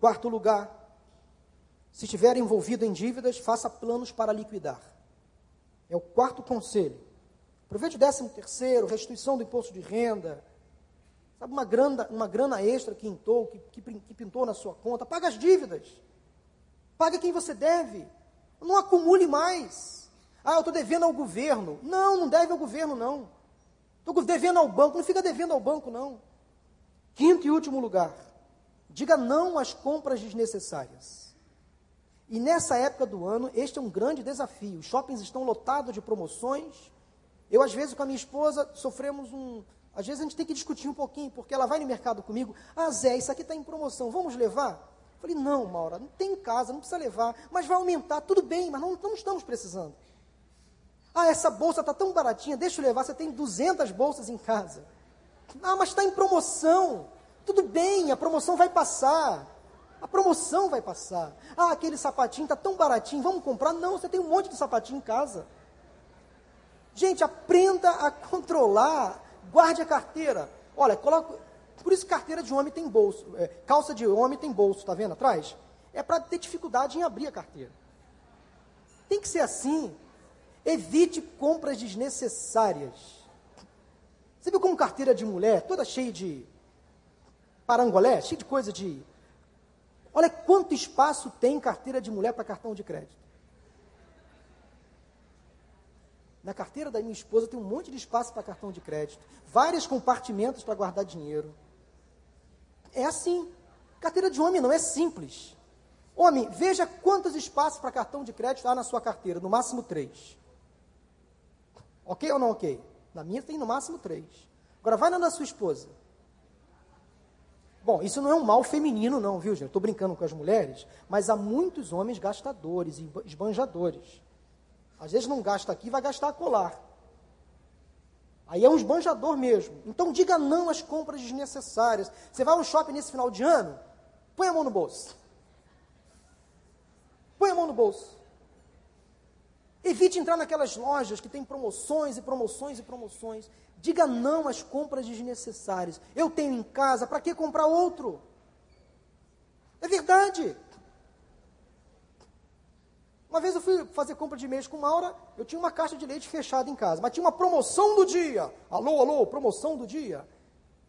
Quarto lugar, se estiver envolvido em dívidas, faça planos para liquidar. É o quarto conselho. Aproveite o décimo terceiro, restituição do imposto de renda, Sabe, uma grana, uma grana extra que entrou, que, que, que pintou na sua conta. Paga as dívidas. Paga quem você deve. Não acumule mais. Ah, eu estou devendo ao governo. Não, não deve ao governo, não. Estou devendo ao banco. Não fica devendo ao banco, não. Quinto e último lugar. Diga não às compras desnecessárias. E nessa época do ano, este é um grande desafio. Os shoppings estão lotados de promoções. Eu, às vezes, com a minha esposa, sofremos um, às vezes a gente tem que discutir um pouquinho, porque ela vai no mercado comigo, ah Zé, isso aqui está em promoção, vamos levar? Eu falei, não, Maura, não tem em casa, não precisa levar, mas vai aumentar, tudo bem, mas não, não estamos precisando. Ah, essa bolsa está tão baratinha, deixa eu levar, você tem 200 bolsas em casa. Ah, mas está em promoção. Tudo bem, a promoção vai passar. A promoção vai passar. Ah, aquele sapatinho está tão baratinho, vamos comprar? Não, você tem um monte de sapatinho em casa. Gente, aprenda a controlar Guarde a carteira. Olha, coloca. Por isso carteira de homem tem bolso. É, calça de homem tem bolso, tá vendo atrás? É para ter dificuldade em abrir a carteira. Tem que ser assim. Evite compras desnecessárias. Você viu como carteira de mulher, toda cheia de parangolé, cheia de coisa de. Olha quanto espaço tem carteira de mulher para cartão de crédito. Na carteira da minha esposa tem um monte de espaço para cartão de crédito, vários compartimentos para guardar dinheiro. É assim. Carteira de homem não é simples. Homem, veja quantos espaços para cartão de crédito há na sua carteira, no máximo três. Ok ou não ok? Na minha tem no máximo três. Agora vai na da sua esposa. Bom, isso não é um mal feminino, não, viu, gente? Estou brincando com as mulheres, mas há muitos homens gastadores esbanjadores. Às vezes não gasta aqui, vai gastar colar. Aí é um esbanjador mesmo. Então diga não às compras desnecessárias. Você vai ao shopping nesse final de ano, põe a mão no bolso. Põe a mão no bolso. Evite entrar naquelas lojas que tem promoções e promoções e promoções. Diga não às compras desnecessárias. Eu tenho em casa, para que comprar outro? É verdade. Uma vez eu fui fazer compra de mês com Maura, eu tinha uma caixa de leite fechada em casa, mas tinha uma promoção do dia. Alô, alô, promoção do dia.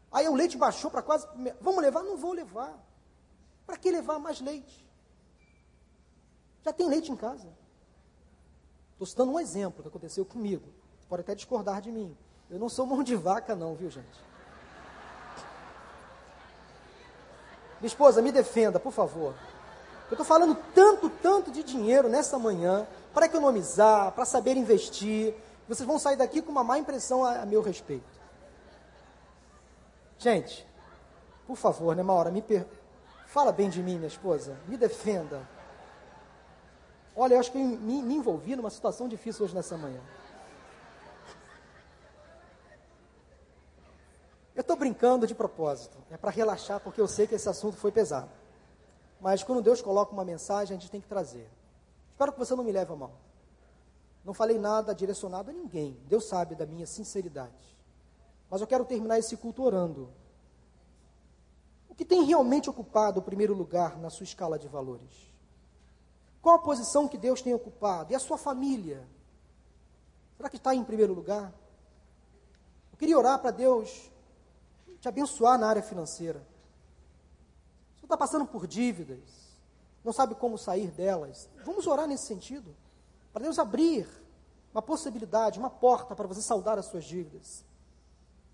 Aí o leite baixou para quase. Vamos levar? Não vou levar. Para que levar mais leite? Já tem leite em casa. Estou citando um exemplo que aconteceu comigo. Você pode até discordar de mim. Eu não sou mão de vaca, não, viu, gente? Minha esposa, me defenda, por favor. Eu estou falando tanto, tanto de dinheiro nessa manhã, para economizar, para saber investir. Vocês vão sair daqui com uma má impressão a, a meu respeito. Gente, por favor, né, Maura, me per... fala bem de mim, minha esposa, me defenda. Olha, eu acho que eu me, me envolvi numa situação difícil hoje nessa manhã. Eu estou brincando de propósito, é para relaxar, porque eu sei que esse assunto foi pesado. Mas quando Deus coloca uma mensagem, a gente tem que trazer. Espero que você não me leve a mal. Não falei nada direcionado a ninguém. Deus sabe da minha sinceridade. Mas eu quero terminar esse culto orando. O que tem realmente ocupado o primeiro lugar na sua escala de valores? Qual a posição que Deus tem ocupado? E a sua família? Será que está em primeiro lugar? Eu queria orar para Deus te abençoar na área financeira está passando por dívidas, não sabe como sair delas, vamos orar nesse sentido, para Deus abrir uma possibilidade, uma porta para você saldar as suas dívidas.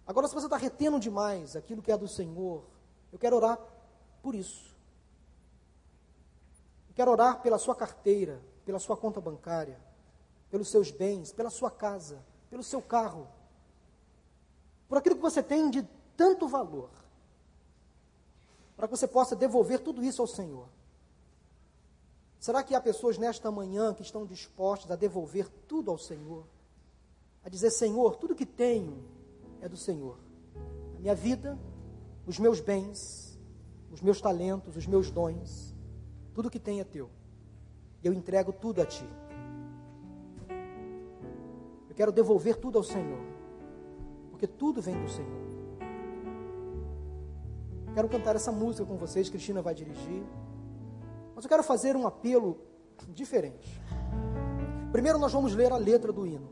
Agora, se você está retendo demais aquilo que é do Senhor, eu quero orar por isso. Eu quero orar pela sua carteira, pela sua conta bancária, pelos seus bens, pela sua casa, pelo seu carro, por aquilo que você tem de tanto valor para que você possa devolver tudo isso ao Senhor. Será que há pessoas nesta manhã que estão dispostas a devolver tudo ao Senhor? A dizer: Senhor, tudo que tenho é do Senhor. A minha vida, os meus bens, os meus talentos, os meus dons, tudo que tenho é teu. Eu entrego tudo a ti. Eu quero devolver tudo ao Senhor, porque tudo vem do Senhor. Quero cantar essa música com vocês, Cristina vai dirigir. Mas eu quero fazer um apelo diferente. Primeiro nós vamos ler a letra do hino.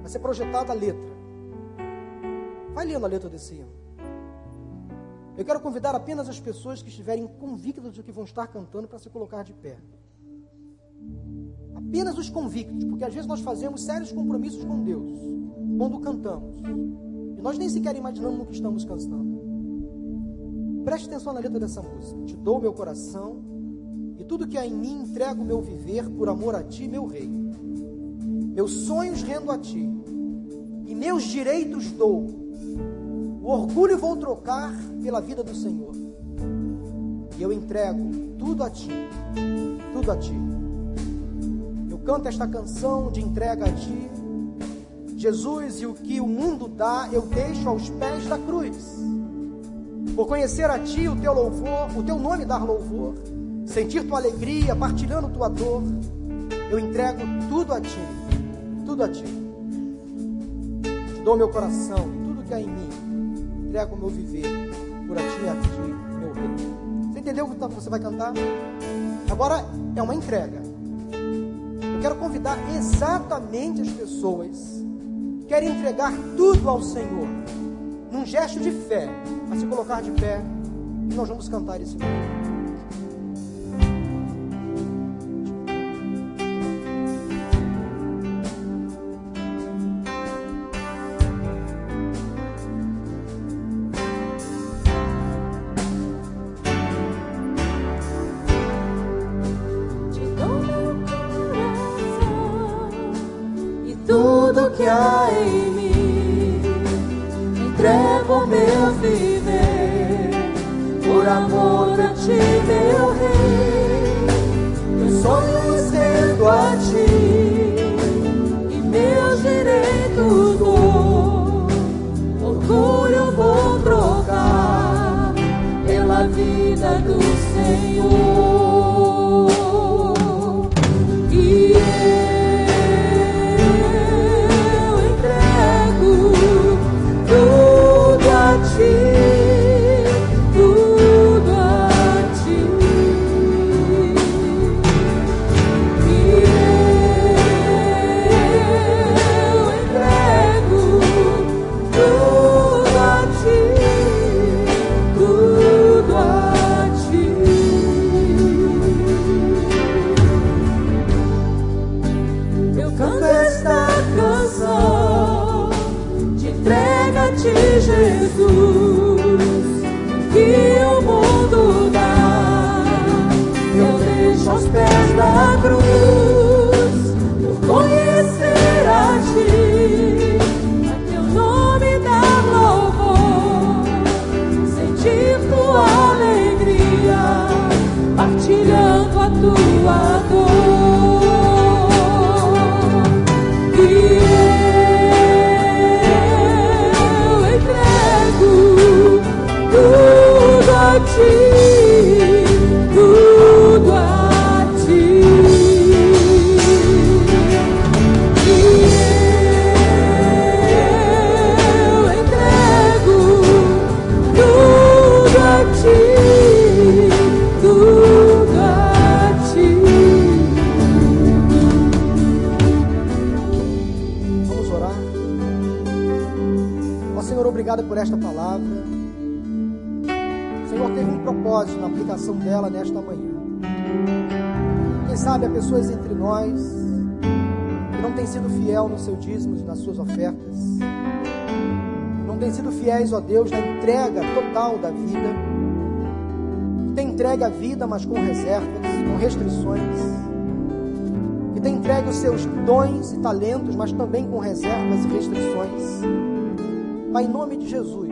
Vai ser projetada a letra. Vai lendo a letra desse hino. Eu quero convidar apenas as pessoas que estiverem convictas do que vão estar cantando para se colocar de pé. Apenas os convictos, porque às vezes nós fazemos sérios compromissos com Deus quando cantamos. E nós nem sequer imaginamos no que estamos cantando. Preste atenção na letra dessa música. Te dou meu coração e tudo que há em mim entrego meu viver por amor a ti, meu rei. Meus sonhos rendo a ti e meus direitos dou. O orgulho vou trocar pela vida do Senhor. E eu entrego tudo a ti, tudo a ti. Eu canto esta canção de entrega a ti. Jesus, e o que o mundo dá, eu deixo aos pés da cruz por conhecer a Ti o Teu louvor, o Teu nome dar louvor, sentir Tua alegria, partilhando Tua dor, eu entrego tudo a Ti, tudo a Ti. Te dou meu coração, tudo que há em mim, entrego o meu viver, por a Ti e a Ti, meu rei. Você entendeu o que você vai cantar? Agora é uma entrega. Eu quero convidar exatamente as pessoas que querem entregar tudo ao Senhor num gesto de fé, a se colocar de pé e nós vamos cantar esse momento. Meu viver por amor a ti, meu rei. Meus sonhos rendo a ti e meus direitos dou. Orgulho vou trocar pela vida do Senhor. Na aplicação dela nesta manhã. Quem sabe há pessoas entre nós que não têm sido fiel nos seus dízimos e nas suas ofertas. Não têm sido fiéis, ó Deus, na entrega total da vida. Que tem entregue a vida, mas com reservas, com restrições que tem entregue os seus dons e talentos, mas também com reservas e restrições. Pai, em nome de Jesus,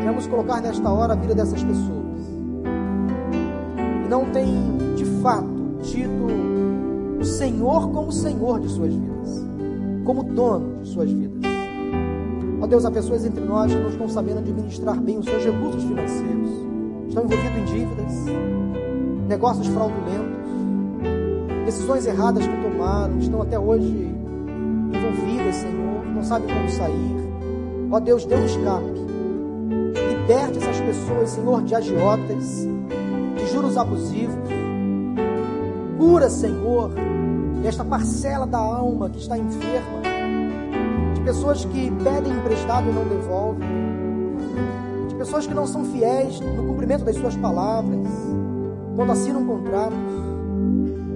queremos colocar nesta hora a vida dessas pessoas. Não tem, de fato, tido o Senhor como Senhor de suas vidas, como dono de suas vidas. Ó Deus, há pessoas entre nós que não estão sabendo administrar bem os seus recursos financeiros, estão envolvidos em dívidas, negócios fraudulentos decisões erradas que tomaram, estão até hoje envolvidas, Senhor, não sabem como sair. Ó Deus, dê um escape. Liberte essas pessoas, Senhor, de agiotas, juros abusivos. Cura, Senhor, esta parcela da alma que está enferma, de pessoas que pedem emprestado e não devolvem, de pessoas que não são fiéis no cumprimento das suas palavras, quando assinam contratos.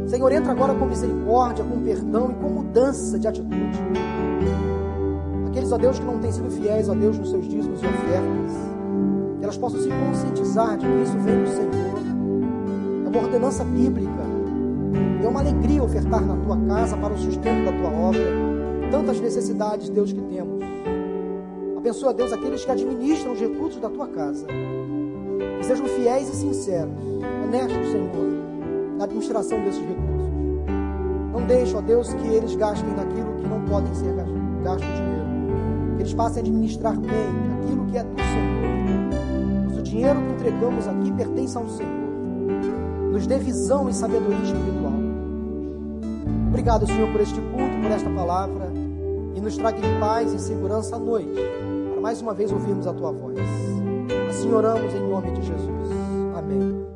Senhor, entra agora com misericórdia, com perdão e com mudança de atitude. Aqueles, ó Deus, que não têm sido fiéis, ó Deus, nos seus dízimos e ofertas, que elas possam se conscientizar de que isso vem do Senhor. É uma ordenança bíblica. É uma alegria ofertar na tua casa para o sustento da tua obra. Tantas necessidades, Deus, que temos. Abençoa, Deus, aqueles que administram os recursos da tua casa. Que sejam fiéis e sinceros, honestos, Senhor na administração desses recursos. Não deixe, ó Deus, que eles gastem naquilo que não podem ser gasto dinheiro. Que eles passem a administrar bem aquilo que é do Senhor. Pois o dinheiro que entregamos aqui pertence ao Senhor. Nos dê visão e sabedoria espiritual. Obrigado, Senhor, por este culto, por esta palavra. E nos traga em paz e segurança à noite, para mais uma vez ouvirmos a tua voz. Assim oramos em nome de Jesus. Amém.